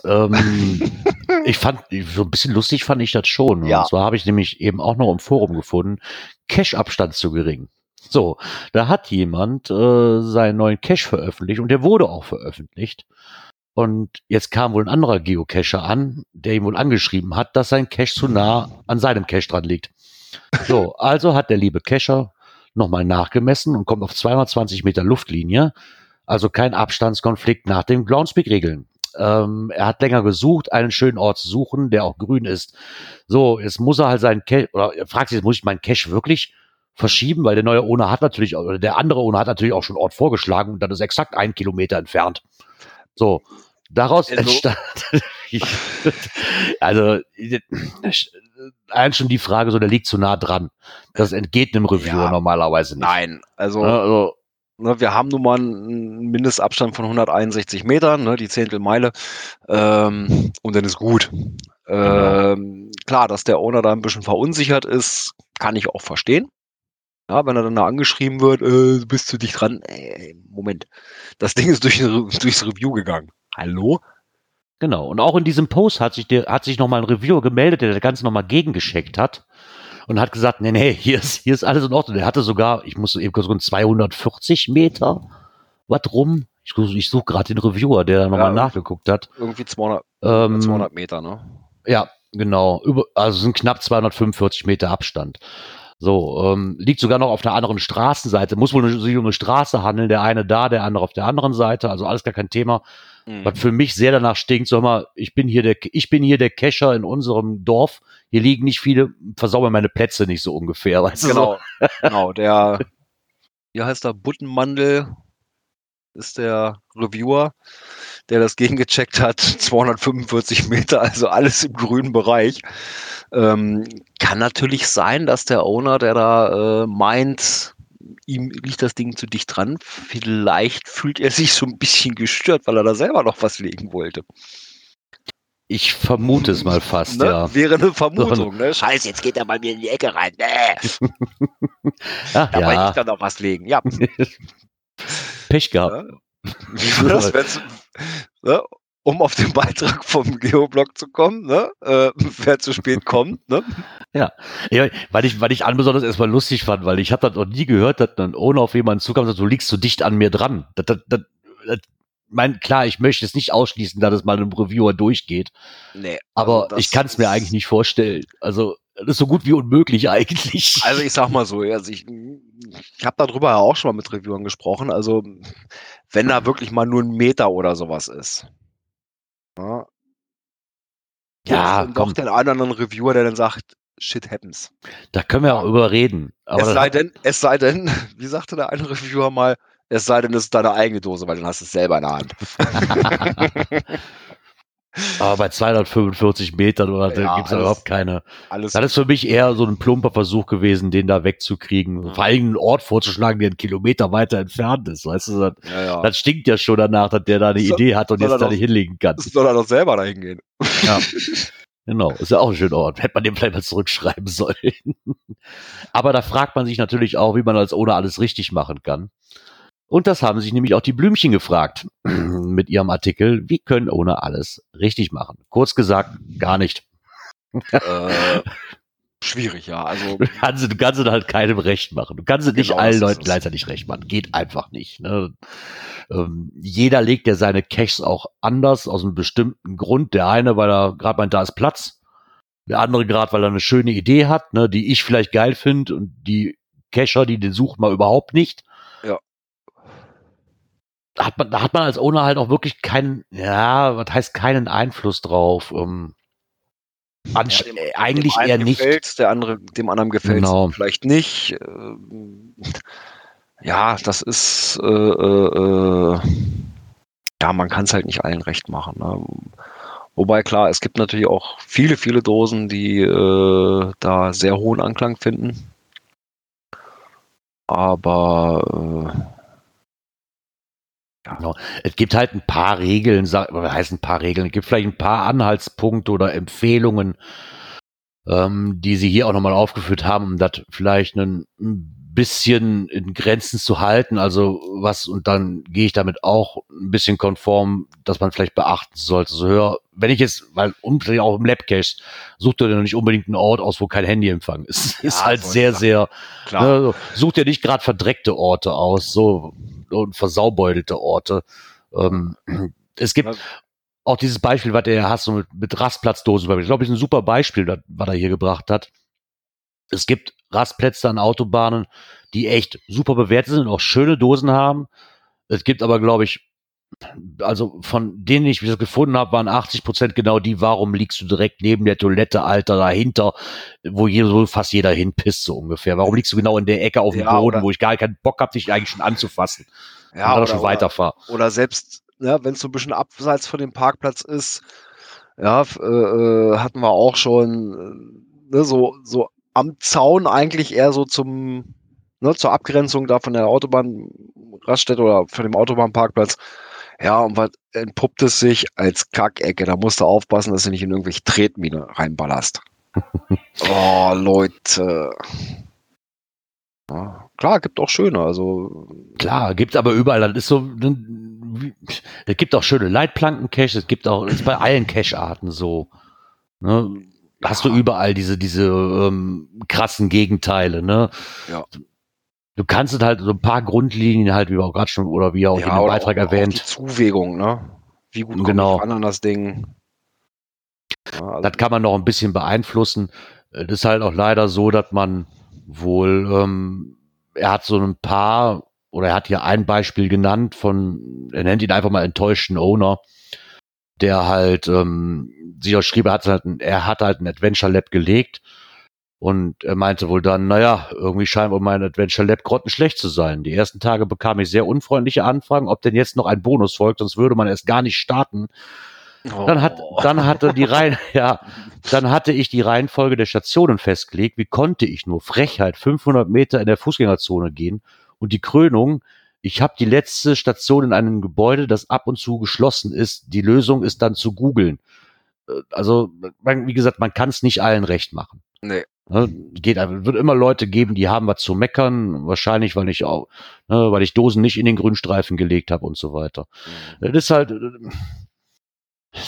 ähm, (laughs) ich fand, so ein bisschen lustig fand ich das schon. Ja. Und zwar habe ich nämlich eben auch noch im Forum gefunden, Cache-Abstand zu gering. So, da hat jemand äh, seinen neuen Cache veröffentlicht und der wurde auch veröffentlicht. Und jetzt kam wohl ein anderer Geocacher an, der ihm wohl angeschrieben hat, dass sein Cache zu nah an seinem Cache dran liegt. So, (laughs) also hat der liebe Cacher nochmal nachgemessen und kommt auf 220 Meter Luftlinie. Also kein Abstandskonflikt nach den Groundspeak-Regeln. Ähm, er hat länger gesucht, einen schönen Ort zu suchen, der auch grün ist. So, jetzt muss er halt seinen Cache, oder er fragt sich, muss ich meinen Cache wirklich verschieben, weil der neue Owner hat natürlich, oder der andere Owner hat natürlich auch schon einen Ort vorgeschlagen und dann ist exakt ein Kilometer entfernt. So, daraus Also- entstand, (laughs) also, allein schon die Frage, so, der liegt zu nah dran. Das entgeht einem Reviewer Ja. normalerweise nicht. Nein, also also, wir haben nun mal einen Mindestabstand von 161 Metern, ne, die Zehntelmeile, ähm, und dann ist gut. Ähm, klar, dass der Owner da ein bisschen verunsichert ist, kann ich auch verstehen. Ja, wenn er dann da angeschrieben wird, äh, bist du dich dran? Äh, Moment, das Ding ist durch, (laughs) durchs Review gegangen. Hallo? Genau. Und auch in diesem Post hat sich, der, hat sich nochmal ein Reviewer gemeldet, der das Ganze nochmal gegengescheckt hat und hat gesagt, nee, nee, hier ist, hier ist alles in Ordnung. Der hatte sogar, ich muss eben kurz 240 Meter was rum. Ich, ich suche gerade den Reviewer, der da nochmal ja, nachgeguckt hat. Irgendwie 200, ähm, 200 Meter, ne? Ja, genau. Über, also sind knapp 245 Meter Abstand. So, ähm, liegt sogar noch auf einer anderen Straßenseite. Muss wohl sich um eine Straße handeln. Der eine da, der andere auf der anderen Seite. Also alles gar kein Thema. Mhm. Was für mich sehr danach stinkt, sag mal, ich bin hier der, ich bin hier der Kescher in unserem Dorf. Hier liegen nicht viele, versauern meine Plätze nicht so ungefähr. Weißt genau, so? genau. Der, wie heißt der, Buttenmandel ist der Reviewer, der das gegengecheckt hat. (laughs) 245 Meter, also alles im grünen Bereich. Ähm, kann natürlich sein, dass der Owner, der da äh, meint, ihm liegt das Ding zu dicht dran. Vielleicht fühlt er sich so ein bisschen gestört, weil er da selber noch was legen wollte. Ich vermute es mal fast, ne? ja. Wäre eine Vermutung, ne? Scheiße, jetzt geht er mal mir in die Ecke rein. Nee. (laughs) Ach, da ja. wollte ich dann noch was legen, ja. (laughs) Pech gehabt. Ja. (laughs) Das, ne? um auf den Beitrag vom Geoblog zu kommen, ne? Äh, (laughs) wer zu spät kommt, ne? Ja. ja, weil ich, weil ich an besonders erstmal lustig fand, weil ich habe das noch nie gehört, dass dann ohne auf jemanden zukam, sagt, du liegst so dicht an mir dran. Das, das, das, das, mein, klar, ich möchte es nicht ausschließen, dass es mal einem Reviewer durchgeht. Nee. Also aber ich kann es mir eigentlich nicht vorstellen. Also, das ist so gut wie unmöglich eigentlich. Also ich sag mal so, also ich, ich habe darüber ja auch schon mal mit Reviewern gesprochen. Also wenn da wirklich mal nur ein Meter oder sowas ist, ja. Ja, komm. Doch den anderen Reviewer, der dann sagt, shit happens. Da können wir auch überreden. es sei denn, es sei denn, (laughs) wie sagte der eine Reviewer mal, es sei denn, es ist deine eigene Dose, weil dann hast du es selber in der Hand. (laughs) (laughs) Aber bei 245 Metern oder ja, gibt es überhaupt keine. Alles das ist für mich eher so ein plumper Versuch gewesen, den da wegzukriegen. Mhm. Vor allem einen Ort vorzuschlagen, der einen Kilometer weiter entfernt ist. Weißt du, das, ja, ja. das stinkt ja schon danach, dass der da eine so, Idee hat und jetzt da nicht hinlegen kann. (laughs) Soll er doch selber da hingehen. Ja. (laughs) Genau, ist ja auch ein schöner Ort. Hätte man dem vielleicht mal zurückschreiben sollen. (laughs) Aber da fragt man sich natürlich auch, wie man als ohne alles richtig machen kann. Und das haben sich nämlich auch die Blümchen gefragt (clears throat) mit ihrem Artikel, wie können ohne alles richtig machen. Kurz gesagt, gar nicht. Äh, schwierig, ja. Also du kannst, du kannst halt keinem recht machen. Du kannst es nicht genau, allen Leuten gleichzeitig recht machen. Geht einfach nicht. Ne? Ähm, jeder legt ja seine Caches auch anders aus einem bestimmten Grund. Der eine, weil er gerade meint, da ist Platz. Der andere gerade, weil er eine schöne Idee hat, ne, die ich vielleicht geil finde und die Cacher, die den sucht, mal überhaupt nicht hat man, da hat man als Owner halt auch wirklich keinen, ja, was heißt keinen Einfluss drauf. Um, ja, dem, eigentlich eher nicht. Der andere, dem anderen gefällt genau. vielleicht nicht. Ähm, ja, das ist, äh, äh, äh ja, man kann es halt nicht allen recht machen. Ne? Wobei klar, es gibt natürlich auch viele, viele Dosen, die äh, da sehr hohen Anklang finden. Aber äh. Genau. Es gibt halt ein paar Regeln, was heißt ein paar Regeln? Es gibt vielleicht ein paar Anhaltspunkte oder Empfehlungen, ähm, die sie hier auch nochmal aufgeführt haben, um das vielleicht ein bisschen in Grenzen zu halten. Also was, und dann gehe ich damit auch ein bisschen konform, dass man vielleicht beachten sollte. So hör, wenn ich jetzt, weil unbedingt auch im Labcache, sucht ihr nicht unbedingt einen Ort aus, wo kein Handyempfang ist. (laughs) Ja, ist halt sehr, sehr, klar. Ne, sucht ihr nicht gerade verdreckte Orte aus, so und versaubeutelte Orte. Ähm, es gibt auch dieses Beispiel, was der hast, so mit, mit Rastplatzdosen. Ich glaube, ist ein super Beispiel, was er hier gebracht hat. Es gibt Rastplätze an Autobahnen, die echt super bewertet sind und auch schöne Dosen haben. Es gibt aber, glaube ich, also von denen ich das gefunden habe, waren 80 Prozent genau die, warum liegst du direkt neben der Toilette, Alter, dahinter, wo jeder, so fast jeder hinpisst, so ungefähr. Warum liegst du genau in der Ecke auf dem ja, Boden, wo ich gar keinen Bock habe, dich eigentlich schon anzufassen? Ja, oder, schon weiterfahren. Oder, oder selbst, ja, wenn es so ein bisschen abseits von dem Parkplatz ist, ja, äh, äh hatten wir auch schon, äh, ne, so, so am Zaun eigentlich eher so zum, ne, zur Abgrenzung da von der Autobahnraststätte oder von dem Autobahnparkplatz ja, und was entpuppt es sich als Kackecke? Da musst du aufpassen, dass du nicht in irgendwelche Tretmine reinballerst. (laughs) oh, Leute. Ja, klar, gibt auch schöne, also. Klar, gibt aber überall, das ist so, es gibt auch schöne Leitplanken-Cache, es gibt auch, ist bei allen Cache-Arten so. Ne? Hast du überall diese, diese ähm, krassen Gegenteile, ne? Ja. Du kannst es halt so ein paar Grundlinien halt, wie wir auch gerade schon, oder wie auch ja, in dem Beitrag auch, erwähnt. Auch die Zuwägung, ne? Wie gut kommt genau. an das Ding? Ja, also das kann man noch ein bisschen beeinflussen. Das ist halt auch leider so, dass man wohl, ähm, er hat so ein paar, oder er hat hier ein Beispiel genannt von, er nennt ihn einfach mal enttäuschten Owner, der halt ähm, sich auch schrieb, er hat, halt, er hat halt ein Adventure Lab gelegt und er meinte wohl dann, naja, irgendwie scheint wohl mein Adventure Lab grottenschlecht zu sein. Die ersten Tage bekam ich sehr unfreundliche Anfragen, ob denn jetzt noch ein Bonus folgt, sonst würde man erst gar nicht starten. Oh. Dann hat, dann hatte die Reihen, (laughs) ja, dann hatte ich die Reihenfolge der Stationen festgelegt. Wie konnte ich nur Frechheit 500 Meter in der Fußgängerzone gehen? Und die Krönung, ich habe die letzte Station in einem Gebäude, das ab und zu geschlossen ist. Die Lösung ist dann zu googeln. Also, man, wie gesagt, man kann es nicht allen recht machen. Nee. Ne, geht, wird immer Leute geben, die haben was zu meckern, wahrscheinlich, weil ich auch, ne, weil ich Dosen nicht in den Grünstreifen gelegt habe und so weiter. Mhm. Das ist halt,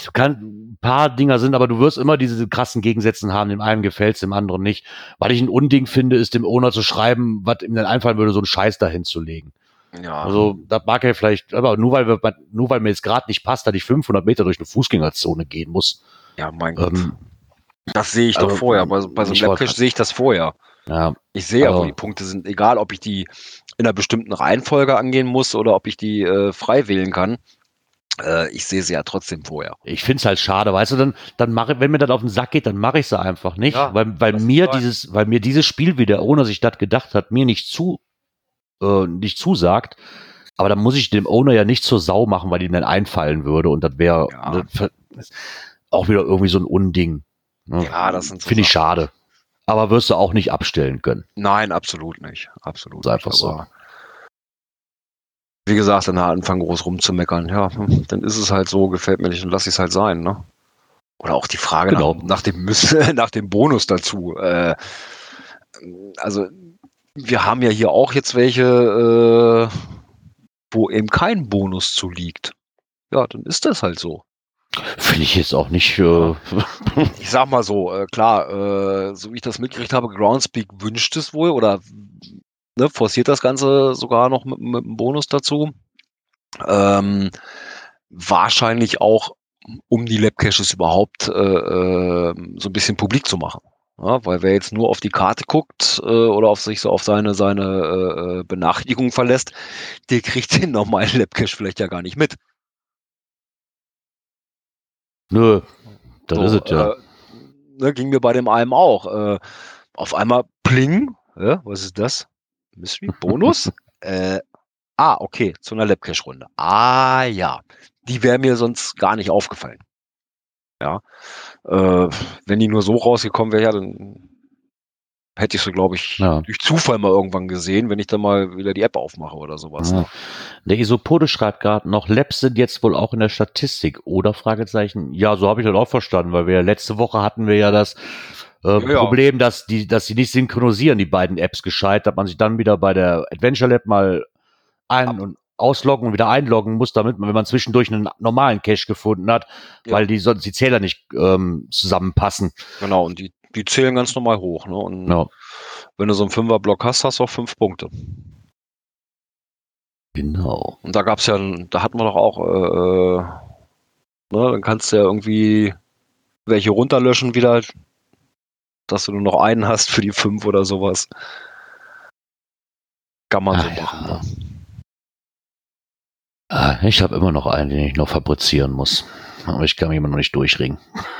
Du kannst, ein paar Dinger sind, aber du wirst immer diese krassen Gegensätze haben. Dem einen gefällt's, dem anderen nicht. Was ich ein Unding finde, ist dem Owner zu schreiben, was ihm dann einfallen würde, so einen Scheiß dahin zu legen. Ja. Also, das mag er vielleicht, aber nur weil, wir, nur weil mir jetzt gerade nicht passt, dass ich 500 Meter durch eine Fußgängerzone gehen muss. Ja, mein Gott. Ähm, das sehe ich also, doch vorher. Bei, bei so einem Labcache sehe ich das vorher. Ja. Ich sehe ja, wo die Punkte sind. Egal, ob ich die in einer bestimmten Reihenfolge angehen muss oder ob ich die äh, frei wählen kann äh, ich sehe sie ja trotzdem vorher. Ich finde es halt schade, weißt du, dann, dann mache wenn mir das auf den Sack geht, dann mache ich sie einfach nicht, ja, weil, weil mir dieses, weil mir dieses Spiel, wie der Owner sich das gedacht hat, mir nicht zu, äh, nicht zusagt. Aber dann muss ich dem Owner ja nicht zur Sau machen, weil ihm dann einfallen würde und das wäre ja. auch wieder irgendwie so ein Unding. Ne? Ja, das sind so Finde ich schade. Aber wirst du auch nicht abstellen können. Nein, absolut nicht. Absolut. Ist einfach nicht, so wie gesagt, dann anfangen groß rumzumeckern. Ja, dann ist es halt so, gefällt mir nicht und lass ich es halt sein, ne? Oder auch die Frage genau. nach, nach, dem (laughs) nach dem Bonus dazu. Äh, also wir haben ja hier auch jetzt welche, äh, wo eben kein Bonus zu liegt. Ja, dann ist das halt so. Finde ich jetzt auch nicht. Äh (laughs) ich sag mal so, äh, klar, äh, so wie ich das mitgekriegt habe, Groundspeak wünscht es wohl oder ne, forciert das Ganze sogar noch mit, mit einem Bonus dazu. Ähm, wahrscheinlich auch, um die Lab-Caches überhaupt äh, äh, so ein bisschen publik zu machen. Ja, weil wer jetzt nur auf die Karte guckt äh, oder auf sich so auf seine, seine äh, äh Benachrichtigungen verlässt, der kriegt den normalen Lab-Cache vielleicht ja gar nicht mit. Nö, das so, ist es ja. Äh, ne, ging mir bei dem einen auch. Äh, auf einmal pling, ja, was ist das? Mystery Bonus? (laughs) äh, ah, okay, zu einer Labcache-Runde. Ah, ja. Die wäre mir sonst gar nicht aufgefallen. Ja. Äh, wenn die nur so rausgekommen wäre, ja, dann hätte ich sie, glaube ich, ja. durch Zufall mal irgendwann gesehen, wenn ich dann mal wieder die App aufmache oder sowas. Ja. Ne? Der Isopode schreibt gerade noch, Labs sind jetzt wohl auch in der Statistik, oder? Fragezeichen. Ja, so habe ich das auch verstanden, weil wir letzte Woche hatten wir ja das äh, ja. Problem, dass die, dass sie nicht synchronisieren, die beiden Apps gescheit, dass man sich dann wieder bei der Adventure Lab mal ein- Ab. und ausloggen und wieder einloggen muss, damit man, wenn man zwischendurch einen normalen Cache gefunden hat, ja. weil die sonst die Zähler nicht ähm, zusammenpassen. Genau, und die, die zählen ganz normal hoch, ne? Und ja. wenn du so einen Fünfer-Block hast, hast du auch fünf Punkte. Genau. Und da gab's ja, da hatten wir doch auch, äh, ne, dann kannst du ja irgendwie welche runterlöschen wieder, dass du nur noch einen hast für die fünf oder sowas. Kann man so machen. Ja. Ne? Ah, ich habe immer noch einen, den ich noch fabrizieren muss. Aber ich kann mich immer noch nicht durchringen.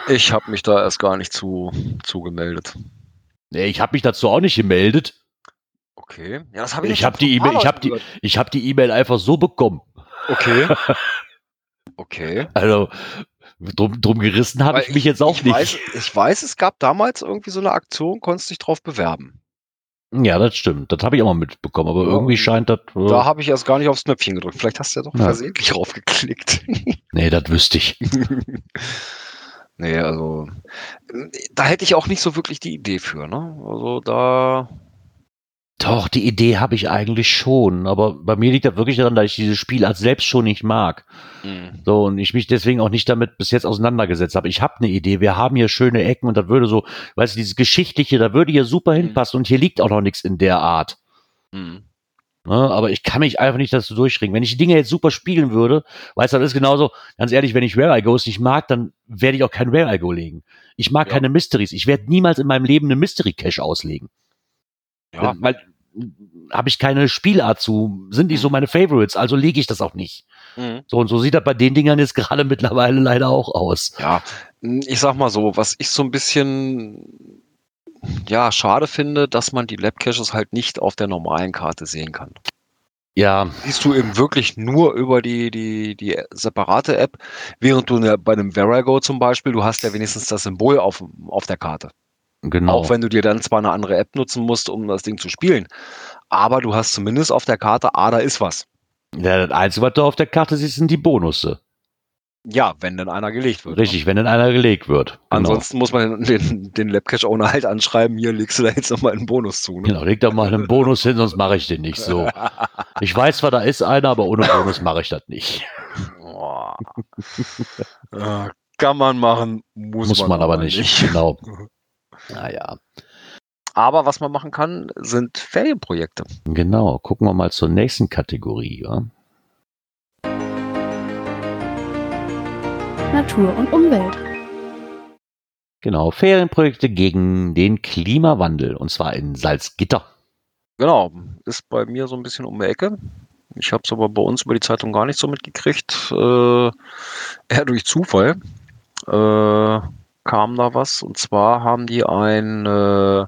Ich habe mich da erst gar nicht zu, zu gemeldet. Nee, ich habe mich dazu auch nicht gemeldet. Okay. Ja, das hab ich ich habe die E-Mail, ich habe die, ich habe die E-Mail einfach so bekommen. Okay. (laughs) Okay. Also drum, drum gerissen habe ich mich jetzt auch ich nicht. Weiß, ich weiß, es gab damals irgendwie so eine Aktion, konntest dich drauf bewerben. Ja, das stimmt. Das habe ich auch mal mitbekommen, aber ja, irgendwie scheint das. Äh da habe ich erst gar nicht aufs Knöpfchen gedrückt. Vielleicht hast du ja doch ja. versehentlich draufgeklickt. (laughs) nee, das wüsste ich. nee, also da hätte ich auch nicht so wirklich die Idee für, ne? Also da Doch, die Idee habe ich eigentlich schon, aber bei mir liegt das wirklich daran, dass ich dieses Spiel als selbst schon nicht mag. Mhm. So, und ich mich deswegen auch nicht damit bis jetzt auseinandergesetzt habe. Ich habe eine Idee, wir haben hier schöne Ecken und das würde so, weißt du, dieses Geschichtliche, da würde hier super mhm. hinpassen und hier liegt auch noch nichts in der Art. Mhm. Ne, aber ich kann mich einfach nicht dazu durchringen. Wenn ich die Dinge jetzt super spielen würde, weißt du, das ist genauso, ganz ehrlich, wenn ich Rare I Ghost nicht mag, dann werde ich auch kein Rare I Go legen. Ich mag ja. keine Mysteries. Ich werde niemals in meinem Leben eine Mystery Cache auslegen. Ja. Weil habe ich keine Spielart zu, sind nicht so mhm. meine Favorites, also lege ich das auch nicht. Mhm. So und so sieht das bei den Dingern jetzt (laughs) gerade mittlerweile leider auch aus. Ja, ich sag mal so, was ich so ein bisschen ja schade finde, dass man die Lab Caches halt nicht auf der normalen Karte sehen kann. Ja. Siehst du eben wirklich nur über die, die, die separate App, während du bei einem Verigo zum Beispiel, du hast ja wenigstens das Symbol auf, auf der Karte. Genau. Auch wenn du dir dann zwar eine andere App nutzen musst, um das Ding zu spielen. Aber du hast zumindest auf der Karte, ah, da ist was. Ja, das Einzige, was du auf der Karte siehst, sind die Bonusse. Ja, wenn denn einer gelegt wird. Richtig, ne? wenn denn einer gelegt wird. Genau. Ansonsten muss man den, den Labcache-Owner halt anschreiben, hier legst du da jetzt nochmal einen Bonus zu. Ne? Genau, leg da mal einen Bonus hin, sonst mache ich den nicht so. (laughs) Ich weiß zwar, da ist einer, aber ohne Bonus mache ich das nicht. Kann man machen, muss, muss man, man, aber nicht. nicht. Genau. (laughs) Naja. Aber was man machen kann, sind Ferienprojekte. Genau, gucken wir mal zur nächsten Kategorie. Ja? Natur und Umwelt. Genau, Ferienprojekte gegen den Klimawandel und zwar in Salzgitter. Genau, ist bei mir so ein bisschen um die Ecke. Ich habe es aber bei uns über die Zeitung gar nicht so mitgekriegt. Äh, eher durch Zufall. Äh, kam da was. Und zwar haben die ein äh,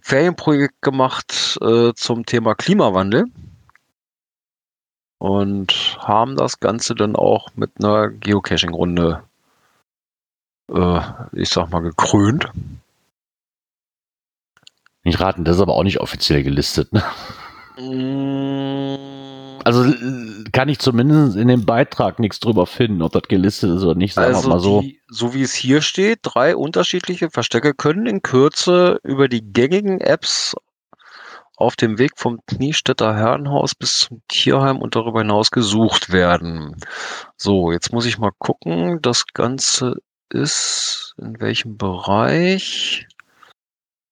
Ferienprojekt gemacht äh, zum Thema Klimawandel und haben das Ganze dann auch mit einer Geocaching-Runde, äh, ich sag mal, gekrönt. Nicht raten, das ist aber auch nicht offiziell gelistet, ne? Mm also kann ich zumindest in dem Beitrag nichts drüber finden, ob das gelistet ist oder nicht. Sagen also mal so. Die, so wie es hier steht, drei unterschiedliche Verstecke können in Kürze über die gängigen Apps auf dem Weg vom Kniestädter Herrenhaus bis zum Tierheim und darüber hinaus gesucht werden. So, jetzt muss ich mal gucken. Das Ganze ist in welchem Bereich?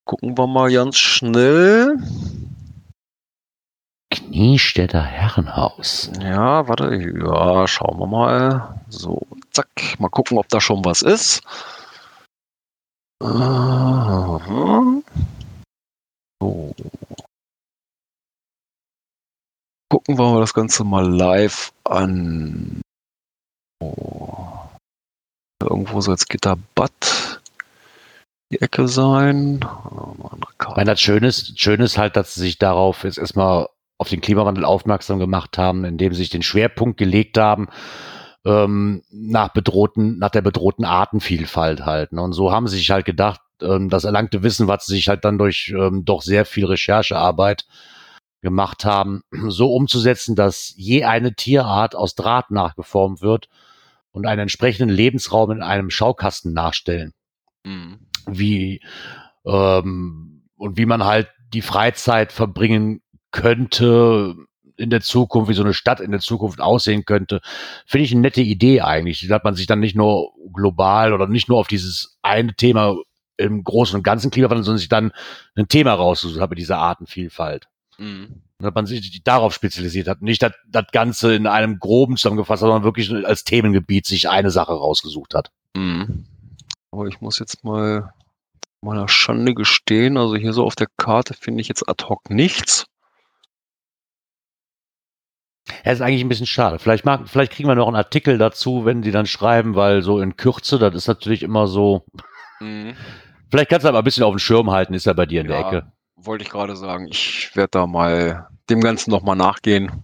Gucken wir mal ganz schnell. Kniestädter Herrenhaus. Ja, warte, ja, schauen wir mal. So, zack, mal gucken, ob da schon was ist. So. Gucken wir mal das Ganze mal live an. Oh. Irgendwo soll jetzt Gitterbad die Ecke sein. Ich meine, das Schöne ist, schön ist halt, dass sie sich darauf jetzt erstmal auf den Klimawandel aufmerksam gemacht haben, indem sie sich den Schwerpunkt gelegt haben ähm, nach bedrohten, nach der bedrohten Artenvielfalt halt. Ne? Und so haben sie sich halt gedacht, ähm, das erlangte Wissen, was sie sich halt dann durch ähm, doch sehr viel Recherchearbeit gemacht haben, (clears throat) so umzusetzen, dass je eine Tierart aus Draht nachgeformt wird und einen entsprechenden Lebensraum in einem Schaukasten nachstellen. Mhm. Wie ähm, und wie man halt die Freizeit verbringen könnte in der Zukunft, wie so eine Stadt in der Zukunft aussehen könnte, finde ich eine nette Idee eigentlich, dass man sich dann nicht nur global oder nicht nur auf dieses eine Thema im Großen und Ganzen Klimawandel, sondern sich dann ein Thema rausgesucht hat mit dieser Artenvielfalt. Mhm. Dass man sich darauf spezialisiert hat. Nicht das, das Ganze in einem groben zusammengefasst, sondern wirklich als Themengebiet sich eine Sache rausgesucht hat. Mhm. Aber ich muss jetzt mal meiner Schande gestehen, also hier so auf der Karte finde ich jetzt ad hoc nichts. Ja, ist eigentlich ein bisschen schade. Vielleicht, mag, vielleicht kriegen wir noch einen Artikel dazu, wenn die dann schreiben, weil so in Kürze, das ist natürlich immer so. Mhm. Vielleicht kannst du aber ein bisschen auf den Schirm halten, ist ja bei dir in ja, der Ecke. Wollte ich gerade sagen. Ich werde da mal dem Ganzen nochmal nachgehen.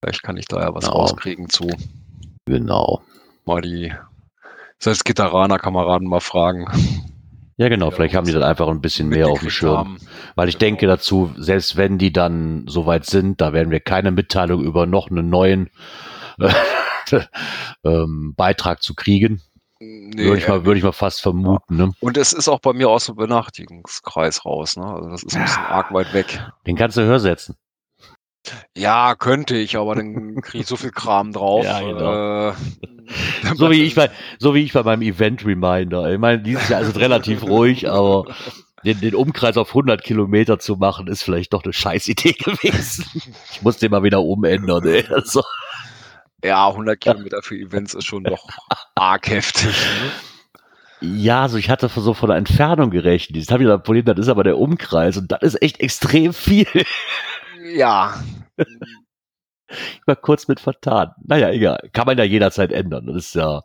Vielleicht kann ich da ja was genau. rauskriegen zu. Genau. Mal die Salzgitteraner-Kameraden mal fragen. Ja, genau, vielleicht haben die dann einfach ein bisschen mehr auf dem Schirm. Haben. Weil ich genau. denke dazu, selbst wenn die dann soweit sind, da werden wir keine Mitteilung über noch einen neuen äh, (laughs) ähm, Beitrag zu kriegen. Nee, würde ich, mal, würde ich mal fast vermuten. Ne? Und es ist auch bei mir aus dem Benachrichtigungskreis raus. Ne? Also das ist ein bisschen arg weit weg. Den kannst du höher setzen. Ja, könnte ich, aber dann kriege ich so viel Kram drauf. (laughs) Ja, genau. Äh, so, wie ich bei, so wie ich bei meinem Event-Reminder. Ich meine, dieses Jahr ist es relativ (laughs) ruhig, aber den, den Umkreis auf 100 Kilometer zu machen, ist vielleicht doch eine Scheißidee gewesen. Ich muss den mal wieder umändern. Ey. Also. Ja, 100 Kilometer für Events ist schon doch arg heftig. Ne? Ja, also ich hatte so von der Entfernung gerechnet. Jetzt habe ich das Problem, das ist aber der Umkreis und das ist echt extrem viel. Ja. (laughs) Ich war kurz mit vertan. Naja, egal. Kann man ja jederzeit ändern. Das ist ja,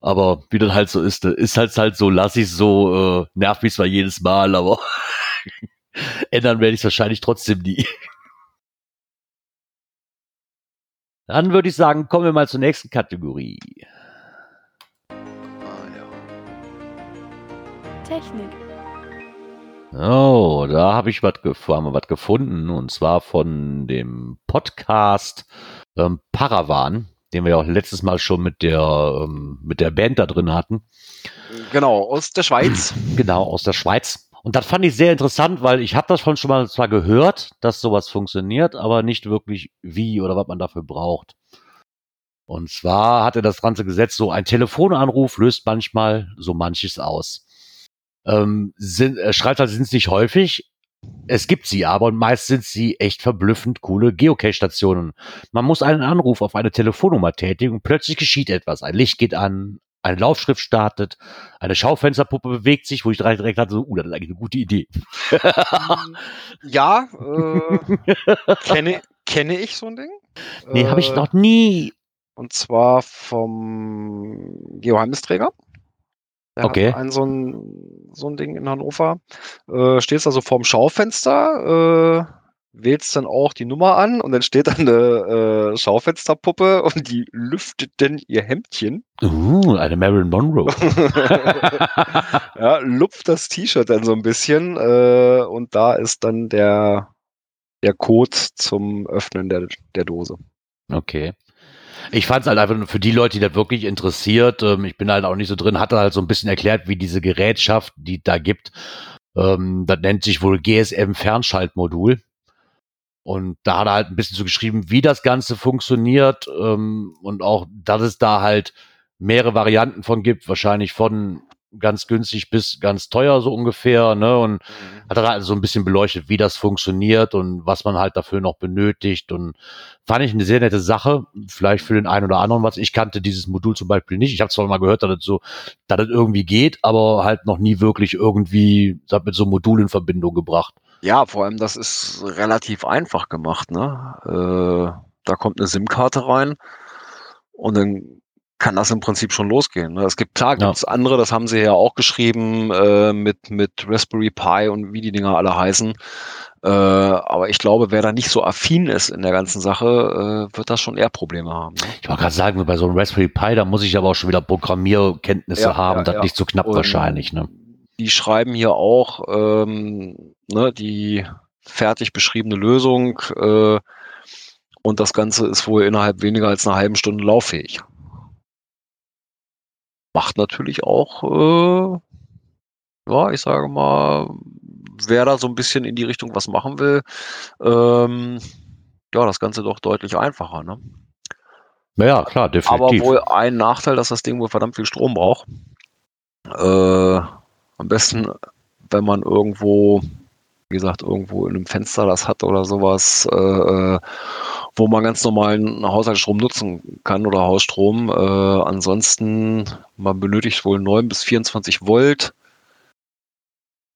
aber wie das halt so ist, ist halt halt so, lass ich so, äh, nervt mich zwar jedes Mal, aber (laughs) ändern werde ich es wahrscheinlich trotzdem nie. (laughs) Dann würde ich sagen, kommen wir mal zur nächsten Kategorie. Technik. Oh, da habe ich was gefunden und zwar von dem Podcast ähm, Paravan, den wir ja auch letztes Mal schon mit der ähm, mit der Band da drin hatten. Genau, aus der Schweiz. (clears throat) Genau, aus der Schweiz. Und das fand ich sehr interessant, weil ich habe das schon schon mal zwar gehört, dass sowas funktioniert, aber nicht wirklich wie oder was man dafür braucht. Und zwar hat er das ganze Gesetz so, ein Telefonanruf löst manchmal so manches aus. Ähm, sind, er schreibt halt, sind es nicht häufig. Es gibt sie aber und meist sind sie echt verblüffend coole Geocache-Stationen. Man muss einen Anruf auf eine Telefonnummer tätigen und plötzlich geschieht etwas. Ein Licht geht an, eine Laufschrift startet, eine Schaufensterpuppe bewegt sich, wo ich direkt hatte, so, uh, das ist eigentlich eine gute Idee. ja, äh, (laughs) kenne, kenne ich so ein Ding? Nee, äh, habe ich noch nie. Und zwar vom Geoheimnisträger. Der okay. ein so ein, so ein Ding in Hannover. Äh, stehst also vorm Schaufenster, äh, wählst dann auch die Nummer an und dann steht da eine äh, Schaufensterpuppe und die lüftet dann ihr Hemdchen. Uh, eine Marilyn Monroe. (laughs) ja, lupft das T-Shirt dann so ein bisschen äh, und da ist dann der, der Code zum Öffnen der, der Dose. Okay. Ich fand es halt einfach für die Leute, die da wirklich interessiert, ähm, ich bin halt auch nicht so drin, hatte halt so ein bisschen erklärt, wie diese Gerätschaft, die da gibt, ähm, das nennt sich wohl GSM Fernschaltmodul. Und da hat er halt ein bisschen so geschrieben, wie das Ganze funktioniert ähm, und auch, dass es da halt mehrere Varianten von gibt, wahrscheinlich von ganz günstig bis ganz teuer so ungefähr, ne? Und mhm. hat er halt so ein bisschen beleuchtet, wie das funktioniert und was man halt dafür noch benötigt. Und fand ich eine sehr nette Sache, vielleicht für den einen oder anderen was. Ich kannte dieses Modul zum Beispiel nicht. Ich habe zwar mal gehört, dass das so, dass das irgendwie geht, aber halt noch nie wirklich irgendwie mit so einem Modul in Verbindung gebracht. Ja, vor allem das ist relativ einfach gemacht, ne? Äh, da kommt eine SIM-Karte rein und dann kann das im Prinzip schon losgehen. Ne? Es gibt klar, gibt es ja. andere, das haben sie ja auch geschrieben äh, mit mit Raspberry Pi und wie die Dinger alle heißen. Äh, aber ich glaube, wer da nicht so affin ist in der ganzen Sache, äh, wird das schon eher Probleme haben. Ne? Ich wollte gerade sagen, bei so einem Raspberry Pi, da muss ich aber auch schon wieder Programmierkenntnisse ja, haben, ja, das ja. nicht so knapp und wahrscheinlich. Ne? Die schreiben hier auch ähm, ne, die fertig beschriebene Lösung äh, und das Ganze ist wohl innerhalb weniger als einer halben Stunde lauffähig macht natürlich auch, äh, ja, ich sage mal, wer da so ein bisschen in die Richtung was machen will, ähm, ja, das Ganze doch deutlich einfacher, ne? Ja, klar, definitiv. Aber wohl ein Nachteil, dass das Ding wohl verdammt viel Strom braucht. Äh, am besten, wenn man irgendwo, wie gesagt, irgendwo in einem Fenster das hat oder sowas, äh, äh wo man ganz normalen Haushaltsstrom nutzen kann oder Hausstrom. Äh, ansonsten, man benötigt wohl 9 bis 24 Volt,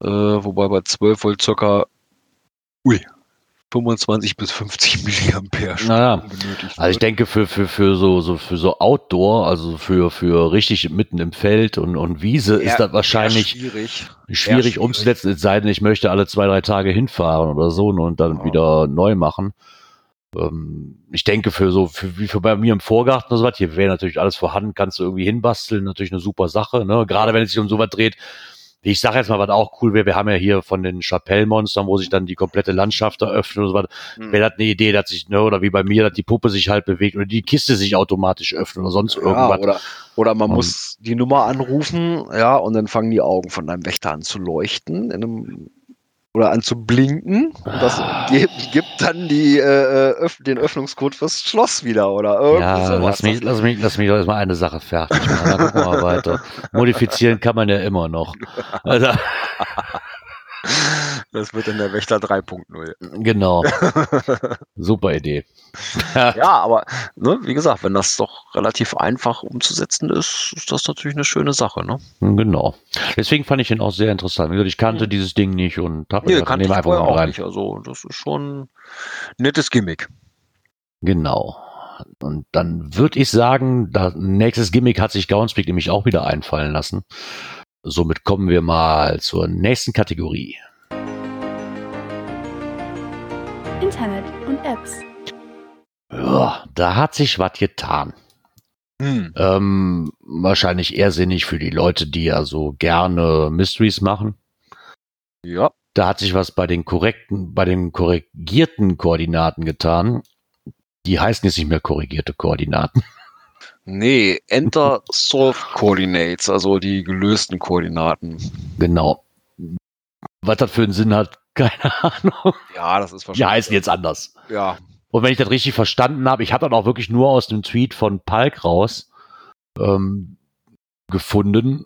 äh, wobei bei 12 Volt circa ui, 25 bis 50 (laughs) Milliampere naja. benötigt Also ich denke für, für, für so, so, für so Outdoor, also für, für richtig mitten im Feld und, und Wiese eher, ist das wahrscheinlich schwierig. schwierig, schwierig umzusetzen, es sei denn, ich möchte alle zwei, drei Tage hinfahren oder so und dann ja. wieder neu machen ähm, ich denke für so, für, wie für bei mir im Vorgarten oder so was, hier wäre natürlich alles vorhanden, kannst du irgendwie hinbasteln, natürlich eine super Sache, ne? Gerade wenn es sich um sowas dreht, ich sage jetzt mal, was auch cool wäre, wir haben ja hier von den Chapelle-Monstern, wo sich dann die komplette Landschaft eröffnet und so weiter. Hm. Wäre das eine Idee, dass sich, ne, oder wie bei mir, dass die Puppe sich halt bewegt oder die Kiste sich automatisch öffnet oder sonst ja, irgendwas. Oder, oder man und, muss die Nummer anrufen, ja, und dann fangen die Augen von deinem Wächter an zu leuchten in einem oder an zu blinken. Und das ah. gibt, gibt dann die, äh, öff den Öffnungscode fürs Schloss wieder oder irgendwie Ja, sowas. lass mich, lass mich, lass mich doch erstmal eine Sache fertig machen. Dann gucken wir mal weiter. (laughs) Modifizieren kann man ja immer noch. Also, das wird dann der Wächter 3.0. Genau. (laughs) Super Idee. (laughs) ja, aber ne, wie gesagt, wenn das doch relativ einfach umzusetzen ist, ist das natürlich eine schöne Sache. Ne? Genau. Deswegen fand ich ihn auch sehr interessant. Ich kannte mhm. dieses Ding nicht und habe nee, gesagt, kannte ich einfach mal rein. Nicht. Also das ist schon ein nettes Gimmick. Genau. Und dann würde ich sagen, das nächstes Gimmick hat sich Groundspeak nämlich auch wieder einfallen lassen. Somit kommen wir mal zur nächsten Kategorie. Internet und Apps. Ja, da hat sich was getan. Hm. Ähm, wahrscheinlich eher sinnig für die Leute, die ja so gerne Mysteries machen. Ja. Da hat sich was bei den korrekten, bei den korrigierten Koordinaten getan. Die heißen jetzt nicht mehr korrigierte Koordinaten. Nee, Enter Solved Coordinates, also die gelösten Koordinaten. Genau. Was das für einen Sinn hat, (laughs) keine Ahnung. Ja, das ist wahrscheinlich. Die heißen jetzt anders. Ja. Und wenn ich das richtig verstanden habe, ich habe dann auch wirklich nur aus dem Tweet von Palk raus ähm, gefunden.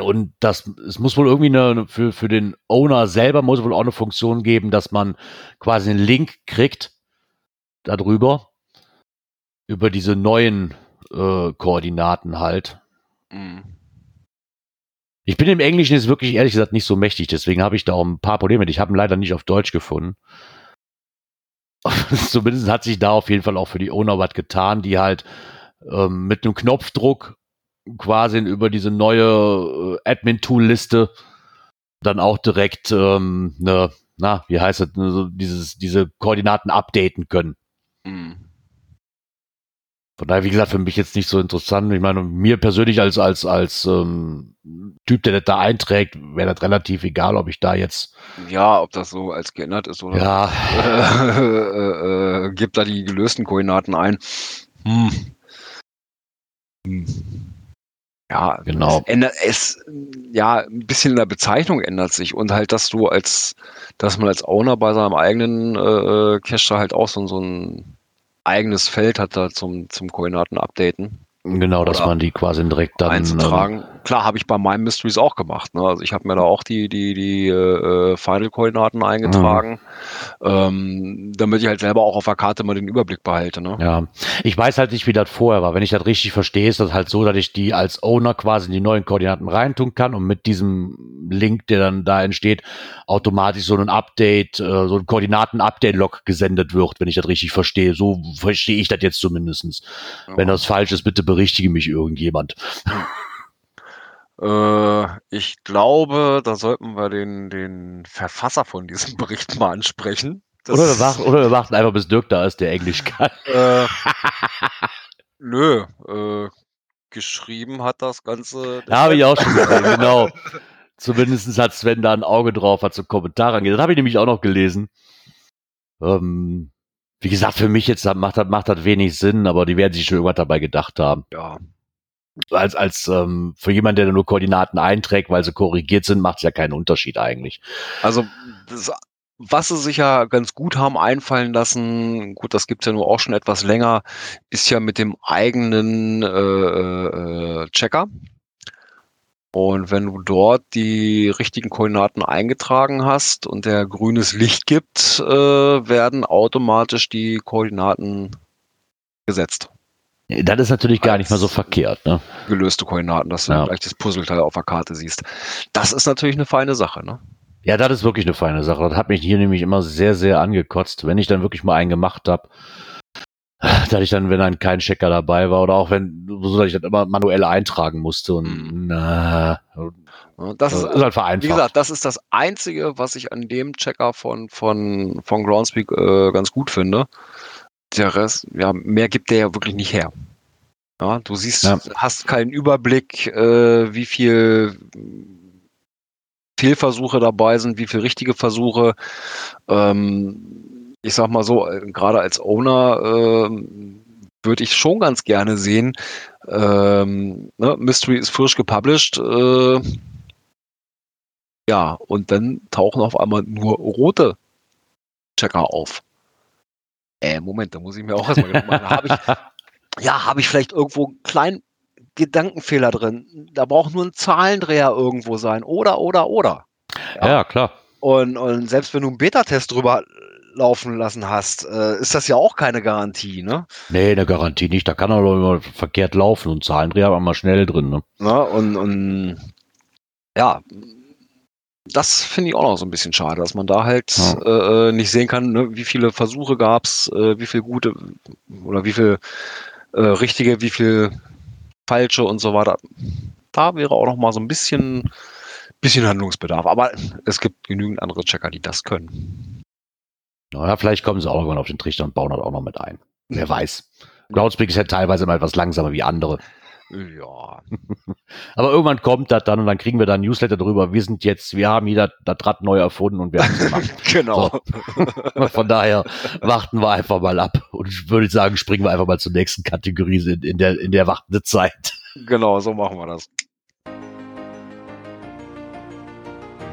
Und das, es muss wohl irgendwie eine, für, für den Owner selber muss wohl auch eine Funktion geben, dass man quasi einen Link kriegt darüber über diese neuen äh, Koordinaten halt. Mhm. Ich bin im Englischen jetzt wirklich ehrlich gesagt nicht so mächtig, deswegen habe ich da auch ein paar Probleme. Ich habe ihn leider nicht auf Deutsch gefunden. (laughs) Zumindest hat sich da auf jeden Fall auch für die Owner was getan, die halt ähm, mit einem Knopfdruck quasi über diese neue äh, Admin-Tool-Liste dann auch direkt ähm, ne, na, wie heißt es, ne, dieses, diese Koordinaten updaten können. Mhm. Von daher, wie gesagt, für mich jetzt nicht so interessant. Ich meine, mir persönlich als, als, als ähm, Typ, der das da einträgt, wäre das relativ egal, ob ich da jetzt. Ja, ob das so als geändert ist oder. Ja. (laughs) Äh, äh, äh, gibt da die gelösten Koordinaten ein. Hm. Hm. Ja, genau. Es, ändert, es, ja, ein bisschen in der Bezeichnung ändert sich und halt, dass du als, dass man als Owner bei seinem eigenen äh, äh Cache halt auch so, so ein eigenes Feld hat da zum, zum Koordinaten-Updaten. Genau, dass man die quasi direkt dann einzutragen. Ähm, Klar, habe ich bei meinen Mysteries auch gemacht. Ne? Also ich habe mir da auch die, die, die äh, Final-Koordinaten eingetragen, mhm. ähm, damit ich halt selber auch auf der Karte mal den Überblick behalte. Ne? Ja, ich weiß halt nicht, wie das vorher war. Wenn ich das richtig verstehe, ist das halt so, dass ich die als Owner quasi in die neuen Koordinaten reintun kann und mit diesem Link, der dann da entsteht, automatisch so ein Update, äh, so ein Koordinaten-Update-Log gesendet wird, wenn ich das richtig verstehe. So verstehe ich das jetzt zumindestens. Ja. Wenn das falsch ist, bitte berichtige mich irgendjemand. Äh, ich glaube, da sollten wir den, den Verfasser von diesem Bericht mal ansprechen. oder, wir warten, oder wir warten einfach, bis Dirk da ist, der Englisch kann. Äh, nö, äh, geschrieben hat das Ganze. Da habe ich auch schon gesehen, genau. Zumindest hat Sven da ein Auge drauf, hat so Kommentare angeht. Das habe ich nämlich auch noch gelesen. Ähm, wie gesagt, für mich jetzt macht das, macht das wenig Sinn, aber die werden sich schon irgendwas dabei gedacht haben. Ja, als, als ähm, für jemanden, der nur Koordinaten einträgt, weil sie korrigiert sind, macht es ja keinen Unterschied eigentlich. Also das, was sie sich ja ganz gut haben einfallen lassen, gut, das gibt's ja nur auch schon etwas länger, ist ja mit dem eigenen äh, äh, Checker. Und wenn du dort die richtigen Koordinaten eingetragen hast und der grünes Licht gibt, äh, werden automatisch die Koordinaten gesetzt. Das ist natürlich gar nicht mal so verkehrt. Ne? Gelöste Koordinaten, dass du ja. gleich das Puzzleteil auf der Karte siehst. Das ist natürlich eine feine Sache. Ne? Ja, das ist wirklich eine feine Sache. Das hat mich hier nämlich immer sehr, sehr angekotzt, wenn ich dann wirklich mal einen gemacht habe. Da ich dann, wenn dann kein Checker dabei war oder auch wenn, so dass ich das immer manuell eintragen musste und mhm. na, das ist, ist halt vereinfacht. Wie gesagt, das ist das Einzige, was ich an dem Checker von, von, von Groundspeak äh, ganz gut finde der Rest, ja, mehr gibt der ja wirklich nicht her. Ja, du siehst, ja. hast keinen Überblick, äh, wie viel Fehlversuche dabei sind, wie viele richtige Versuche. Ähm, ich sag mal so, äh, gerade als Owner äh, würde ich schon ganz gerne sehen. Ähm, ne, Mystery ist frisch gepublished. Äh, ja, und dann tauchen auf einmal nur rote Checker auf. Äh, Moment, da muss ich mir auch erstmal Gedanken machen. Hab ich, (laughs) ja, habe ich vielleicht irgendwo einen kleinen Gedankenfehler drin? Da braucht nur ein Zahlendreher irgendwo sein. Oder, oder, oder. Ja, ja klar. Und, und selbst wenn du einen Beta-Test drüber laufen lassen hast, äh, ist das ja auch keine Garantie, ne? Nee, eine Garantie nicht. Da kann er doch immer verkehrt laufen und Zahlendreher haben wir mal schnell drin, ne? Na, und, und ja, das finde ich auch noch so ein bisschen schade, dass man da halt ja. äh, nicht sehen kann, ne, wie viele Versuche gab es, äh, wie viel gute oder wie viel äh, richtige, wie viel falsche und so weiter. Da wäre auch noch mal so ein bisschen, bisschen Handlungsbedarf. Aber es gibt genügend andere Checker, die das können. Naja, vielleicht kommen sie auch irgendwann auf den Trichter und bauen das auch noch mit ein. Wer weiß. Groundspeak ist ja teilweise mal etwas langsamer wie andere. Ja. (laughs) Aber irgendwann kommt das dann und dann kriegen wir dann Newsletter darüber. Wir sind jetzt, wir haben jeder das Rad neu erfunden und wir haben es gemacht. (laughs) genau. So. (laughs) Von daher warten wir einfach mal ab und ich würde sagen, springen wir einfach mal zur nächsten Kategorie in, in der, in der wartenden Zeit. Genau, so machen wir das.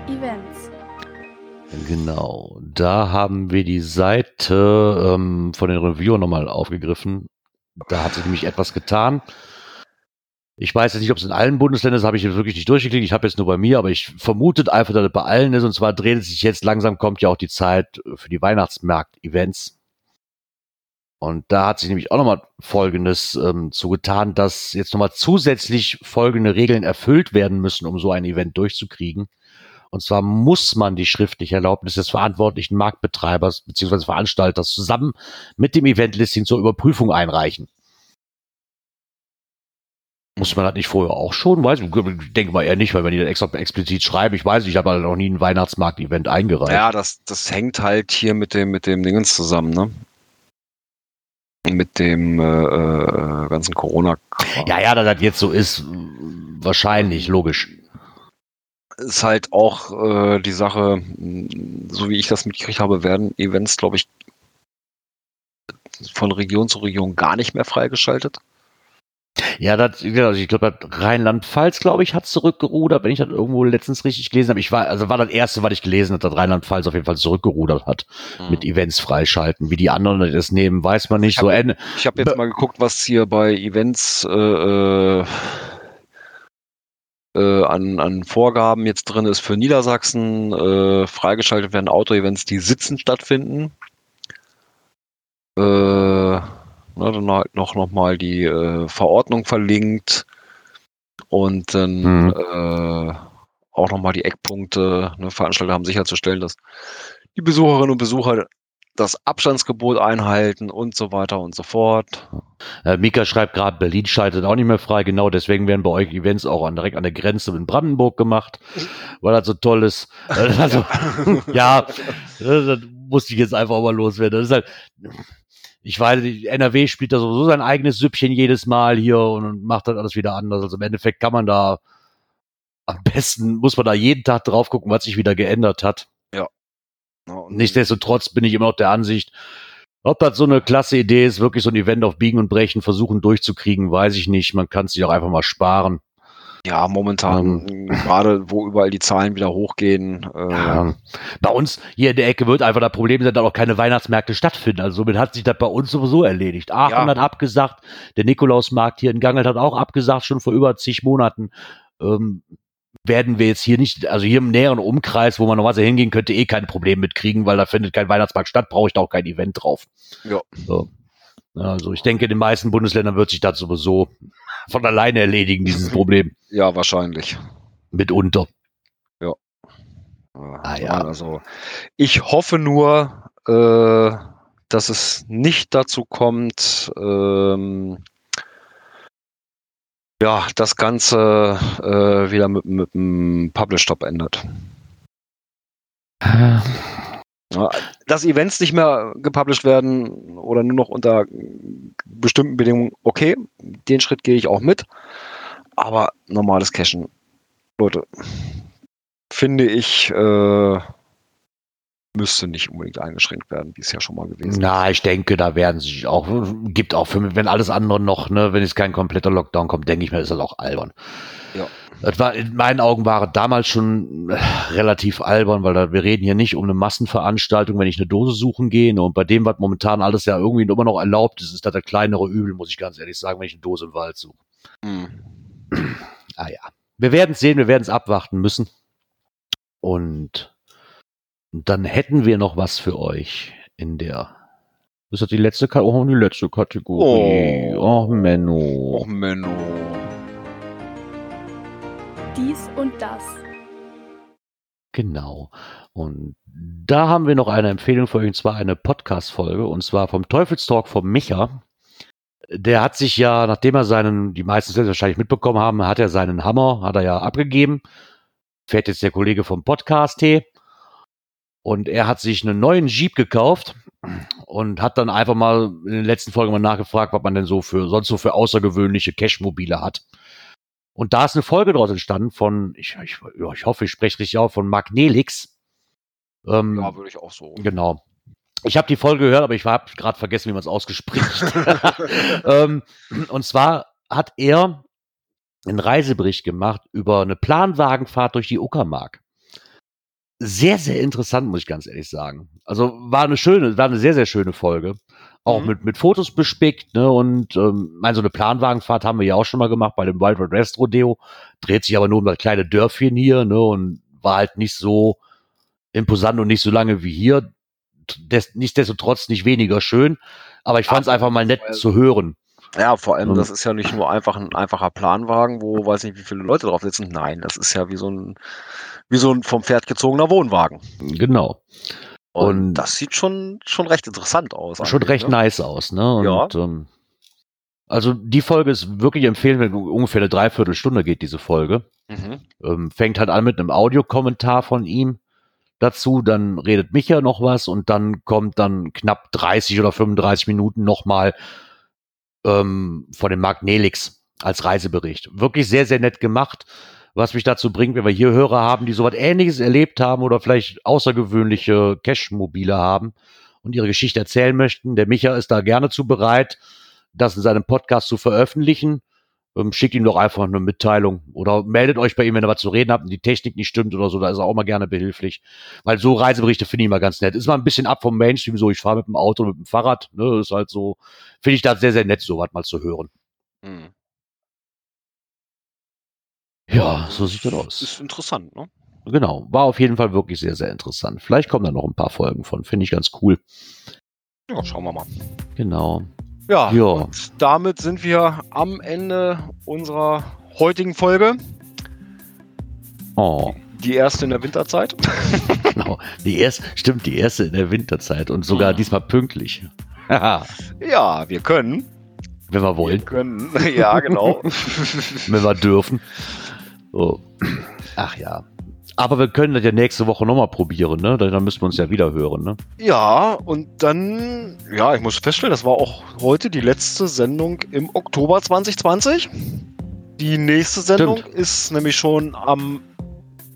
Events. Genau, da haben wir die Seite ähm, von den Reviewer nochmal aufgegriffen. Da hat sich nämlich etwas getan. Ich weiß jetzt nicht, ob es in allen Bundesländern ist, habe ich jetzt wirklich nicht durchgeklickt. Ich habe jetzt nur bei mir, aber ich vermute einfach, dass es bei allen ist. Und zwar dreht es sich jetzt langsam, kommt ja auch die Zeit für die Weihnachtsmarkt-Events. Und da hat sich nämlich auch nochmal Folgendes ähm, zugetan, dass jetzt nochmal zusätzlich folgende Regeln erfüllt werden müssen, um so ein Event durchzukriegen. Und zwar muss man die schriftliche Erlaubnis des verantwortlichen Marktbetreibers bzw. Veranstalters zusammen mit dem Eventlisting zur Überprüfung einreichen. Muss man das nicht vorher auch schon? Weiß ich, denke mal eher nicht, weil wenn die das extra explizit schreiben, ich weiß, nicht, ich habe halt noch nie ein Weihnachtsmarkt-Event eingereicht. Ja, das, das hängt halt hier mit dem, mit dem Dingens zusammen, ne? Mit dem äh, äh, ganzen corona -Kram. Ja, ja, dass das jetzt so ist, wahrscheinlich, logisch. Ist halt auch äh, die Sache, so wie ich das mitgekriegt habe, werden Events, glaube ich, von Region zu Region gar nicht mehr freigeschaltet. Ja, das, also ich glaube, Rheinland-Pfalz, glaube ich, hat zurückgerudert, wenn ich das irgendwo letztens richtig gelesen habe. Ich war, also war das erste, was ich gelesen habe, dass Rheinland-Pfalz auf jeden Fall zurückgerudert hat mhm. mit Events freischalten. Wie die anderen das nehmen, weiß man nicht. Ich so habe hab jetzt mal geguckt, was hier bei Events äh, äh, an, an Vorgaben jetzt drin ist für Niedersachsen. Äh, freigeschaltet werden Auto-Events, die sitzen stattfinden. Äh, Ne, dann halt noch, noch mal die äh, Verordnung verlinkt und dann mhm. äh, auch noch mal die Eckpunkte. Ne, Veranstalter haben sicherzustellen, dass die Besucherinnen und Besucher das Abstandsgebot einhalten und so weiter und so fort. Äh, Mika schreibt gerade, Berlin schaltet auch nicht mehr frei. Genau deswegen werden bei euch Events auch an, direkt an der Grenze in Brandenburg gemacht, weil das so toll ist. Äh, also, (laughs) ja, das musste ich jetzt einfach mal loswerden. Das ist halt, ich weiß, NRW spielt da sowieso sein eigenes Süppchen jedes Mal hier und macht dann alles wieder anders. Also im Endeffekt kann man da am besten, muss man da jeden Tag drauf gucken, was sich wieder geändert hat. Ja. ja Nichtsdestotrotz bin ich immer noch der Ansicht, ob das so eine klasse Idee ist, wirklich so ein Event auf Biegen und Brechen versuchen durchzukriegen, weiß ich nicht. Man kann es sich auch einfach mal sparen. Ja, momentan, ähm, gerade wo überall die Zahlen wieder hochgehen. Äh, ja. Bei uns hier in der Ecke wird einfach das Problem sein, dass auch keine Weihnachtsmärkte stattfinden. Also somit hat sich das bei uns sowieso erledigt. Aachen ja. hat abgesagt, der Nikolausmarkt hier in Gangelt hat auch abgesagt, schon vor über zig Monaten. Ähm, werden wir jetzt hier nicht, also hier im näheren Umkreis, wo man normalerweise hingehen könnte, eh kein Problem mitkriegen, weil da findet kein Weihnachtsmarkt statt, brauche ich da auch kein Event drauf. Ja. So. Also ich denke, in den meisten Bundesländern wird sich das sowieso von alleine erledigen, dieses Problem. (laughs) Ja, wahrscheinlich. Mitunter. Ja. Ah, ja. Also ich hoffe nur, äh, dass es nicht dazu kommt, ähm, ja, das Ganze äh, wieder mit, mit einem Publish-Stop endet. Ah. dass Events nicht mehr gepublished werden oder nur noch unter bestimmten Bedingungen, okay, den Schritt gehe ich auch mit. Aber normales Cashen, Leute, finde ich, äh, müsste nicht unbedingt eingeschränkt werden, wie es ja schon mal gewesen ist. Na, ich denke, da werden sich auch, gibt auch für, wenn alles andere noch, ne, wenn es kein kompletter Lockdown kommt, denke ich mir, ist das auch albern. Ja. Das war, in meinen Augen war damals schon äh, relativ albern, weil da, wir reden hier nicht um eine Massenveranstaltung, wenn ich eine Dose suchen gehe. Ne, und bei dem, was momentan alles ja irgendwie immer noch erlaubt ist, ist das der kleinere Übel, muss ich ganz ehrlich sagen, wenn ich eine Dose im Wald suche. Mhm. ah ja. Wir werden es sehen, wir werden es abwarten müssen. Und dann hätten wir noch was für euch in der. Ist das die letzte, oh, die letzte Kategorie? Oh, oh Menno. Oh, Menno. Dies und das. Genau. Und da haben wir noch eine Empfehlung für euch, und zwar eine Podcast-Folge, und zwar vom Teufelstalk vom Micha. Der hat sich ja, nachdem er seinen, die meisten selbst wahrscheinlich mitbekommen haben, hat er seinen Hammer, hat er ja abgegeben. Fährt jetzt der Kollege vom Podcast T. Und er hat sich einen neuen Jeep gekauft und hat dann einfach mal in den letzten Folgen mal nachgefragt, was man denn so für, sonst so für außergewöhnliche Cash-Mobile hat. Und da ist eine Folge daraus entstanden von, ich, ich, ja, ich hoffe, ich spreche richtig auf, von Mark Nelix. Ähm, ja, würde ich auch so. Genau. Ich habe die Folge gehört, aber ich habe gerade vergessen, wie man es ausgespricht. (laughs) (laughs) ähm, und zwar hat er einen Reisebericht gemacht über eine Planwagenfahrt durch die Uckermark sehr, sehr interessant, muss ich ganz ehrlich sagen. Also war eine schöne, war eine sehr, sehr schöne Folge. Auch mhm. mit, mit Fotos bespickt, ne? Und ähm, meine, so eine Planwagenfahrt haben wir ja auch schon mal gemacht bei dem Wild West Rodeo. Dreht sich aber nur um das kleine Dörfchen hier, ne? Und war halt nicht so imposant und nicht so lange wie hier. Des, nichtsdestotrotz nicht weniger schön. Aber ich fand es einfach mal nett zu hören. Ja, vor allem, das ist ja nicht nur einfach ein einfacher Planwagen, wo weiß nicht, wie viele Leute drauf sitzen. Nein, das ist ja wie so ein wie so ein vom Pferd gezogener Wohnwagen. Genau. Und, und das sieht schon, schon recht interessant aus. Schon recht ne? nice aus, ne? Und, ja. Ähm, also die Folge ist wirklich empfehlen, ungefähr eine Dreiviertelstunde geht diese Folge. Mhm. Ähm, fängt halt an mit einem Audiokommentar von ihm dazu, dann redet Micha noch was und dann kommt dann knapp 30 oder 35 Minuten nochmal ähm, von dem Mark Nelix als Reisebericht. Wirklich sehr, sehr nett gemacht was mich dazu bringt, wenn wir hier Hörer haben, die sowas ähnliches erlebt haben oder vielleicht außergewöhnliche Cash-Mobile haben und ihre Geschichte erzählen möchten. Der Micha ist da gerne zu bereit, das in seinem Podcast zu veröffentlichen. Ähm, schickt ihm doch einfach eine Mitteilung oder meldet euch bei ihm, wenn ihr was zu reden habt und die Technik nicht stimmt oder so, da ist er auch mal gerne behilflich. Weil so Reiseberichte finde ich mal ganz nett. Ist mal ein bisschen ab vom Mainstream, so ich fahre mit dem Auto, mit dem Fahrrad, ne, ist halt so, finde ich da sehr, sehr nett, so was mal zu hören. Mhm. Ja, so sieht das aus. Ist interessant, ne? Genau, war auf jeden Fall wirklich sehr, sehr interessant. Vielleicht kommen da noch ein paar Folgen von, finde ich ganz cool. Ja, schauen wir mal. Genau. Ja, ja. und damit sind wir am Ende unserer heutigen Folge. Oh. Die erste in der Winterzeit. (laughs) (laughs) genau, die erste, stimmt, die erste in der Winterzeit und sogar mhm. diesmal pünktlich. (laughs) ja, wir können. Wenn wir wollen. Wir können, ja, genau. Wenn wir dürfen. So. Ach ja. Aber wir können das ja nächste Woche nochmal probieren, ne? Dann müssen wir uns ja wieder hören, ne? Ja, und dann, ja, ich muss feststellen, das war auch heute die letzte Sendung im Oktober 2020. Die nächste Sendung Stimmt. ist nämlich schon am,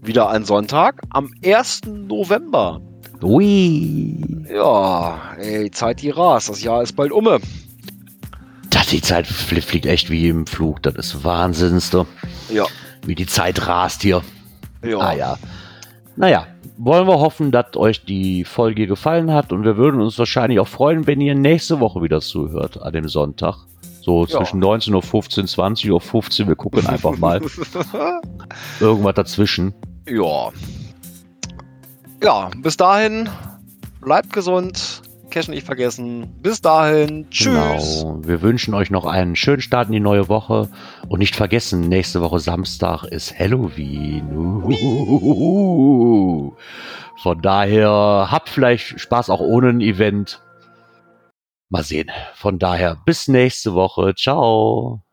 wieder ein Sonntag, am 1. November. Ui. Ja, ey, Zeit die rast. Das Jahr ist bald umme. Das, die Zeit fliegt echt wie im Flug. Das ist Wahnsinnste. Ja. Wie die Zeit rast hier. Ja. Ah ja. Naja, wollen wir hoffen, dass euch die Folge gefallen hat und wir würden uns wahrscheinlich auch freuen, wenn ihr nächste Woche wieder zuhört, an dem Sonntag. So zwischen ja. 19.15 Uhr, 20 Uhr 15 wir gucken (laughs) einfach mal. (laughs) Irgendwas dazwischen. Ja. Ja, bis dahin, bleibt gesund, Cash nicht vergessen. Bis dahin. Tschüss. Genau. Wir wünschen euch noch einen schönen Start in die neue Woche. Und nicht vergessen, nächste Woche Samstag ist Halloween. Von daher habt vielleicht Spaß auch ohne ein Event. Mal sehen. Von daher bis nächste Woche. Ciao.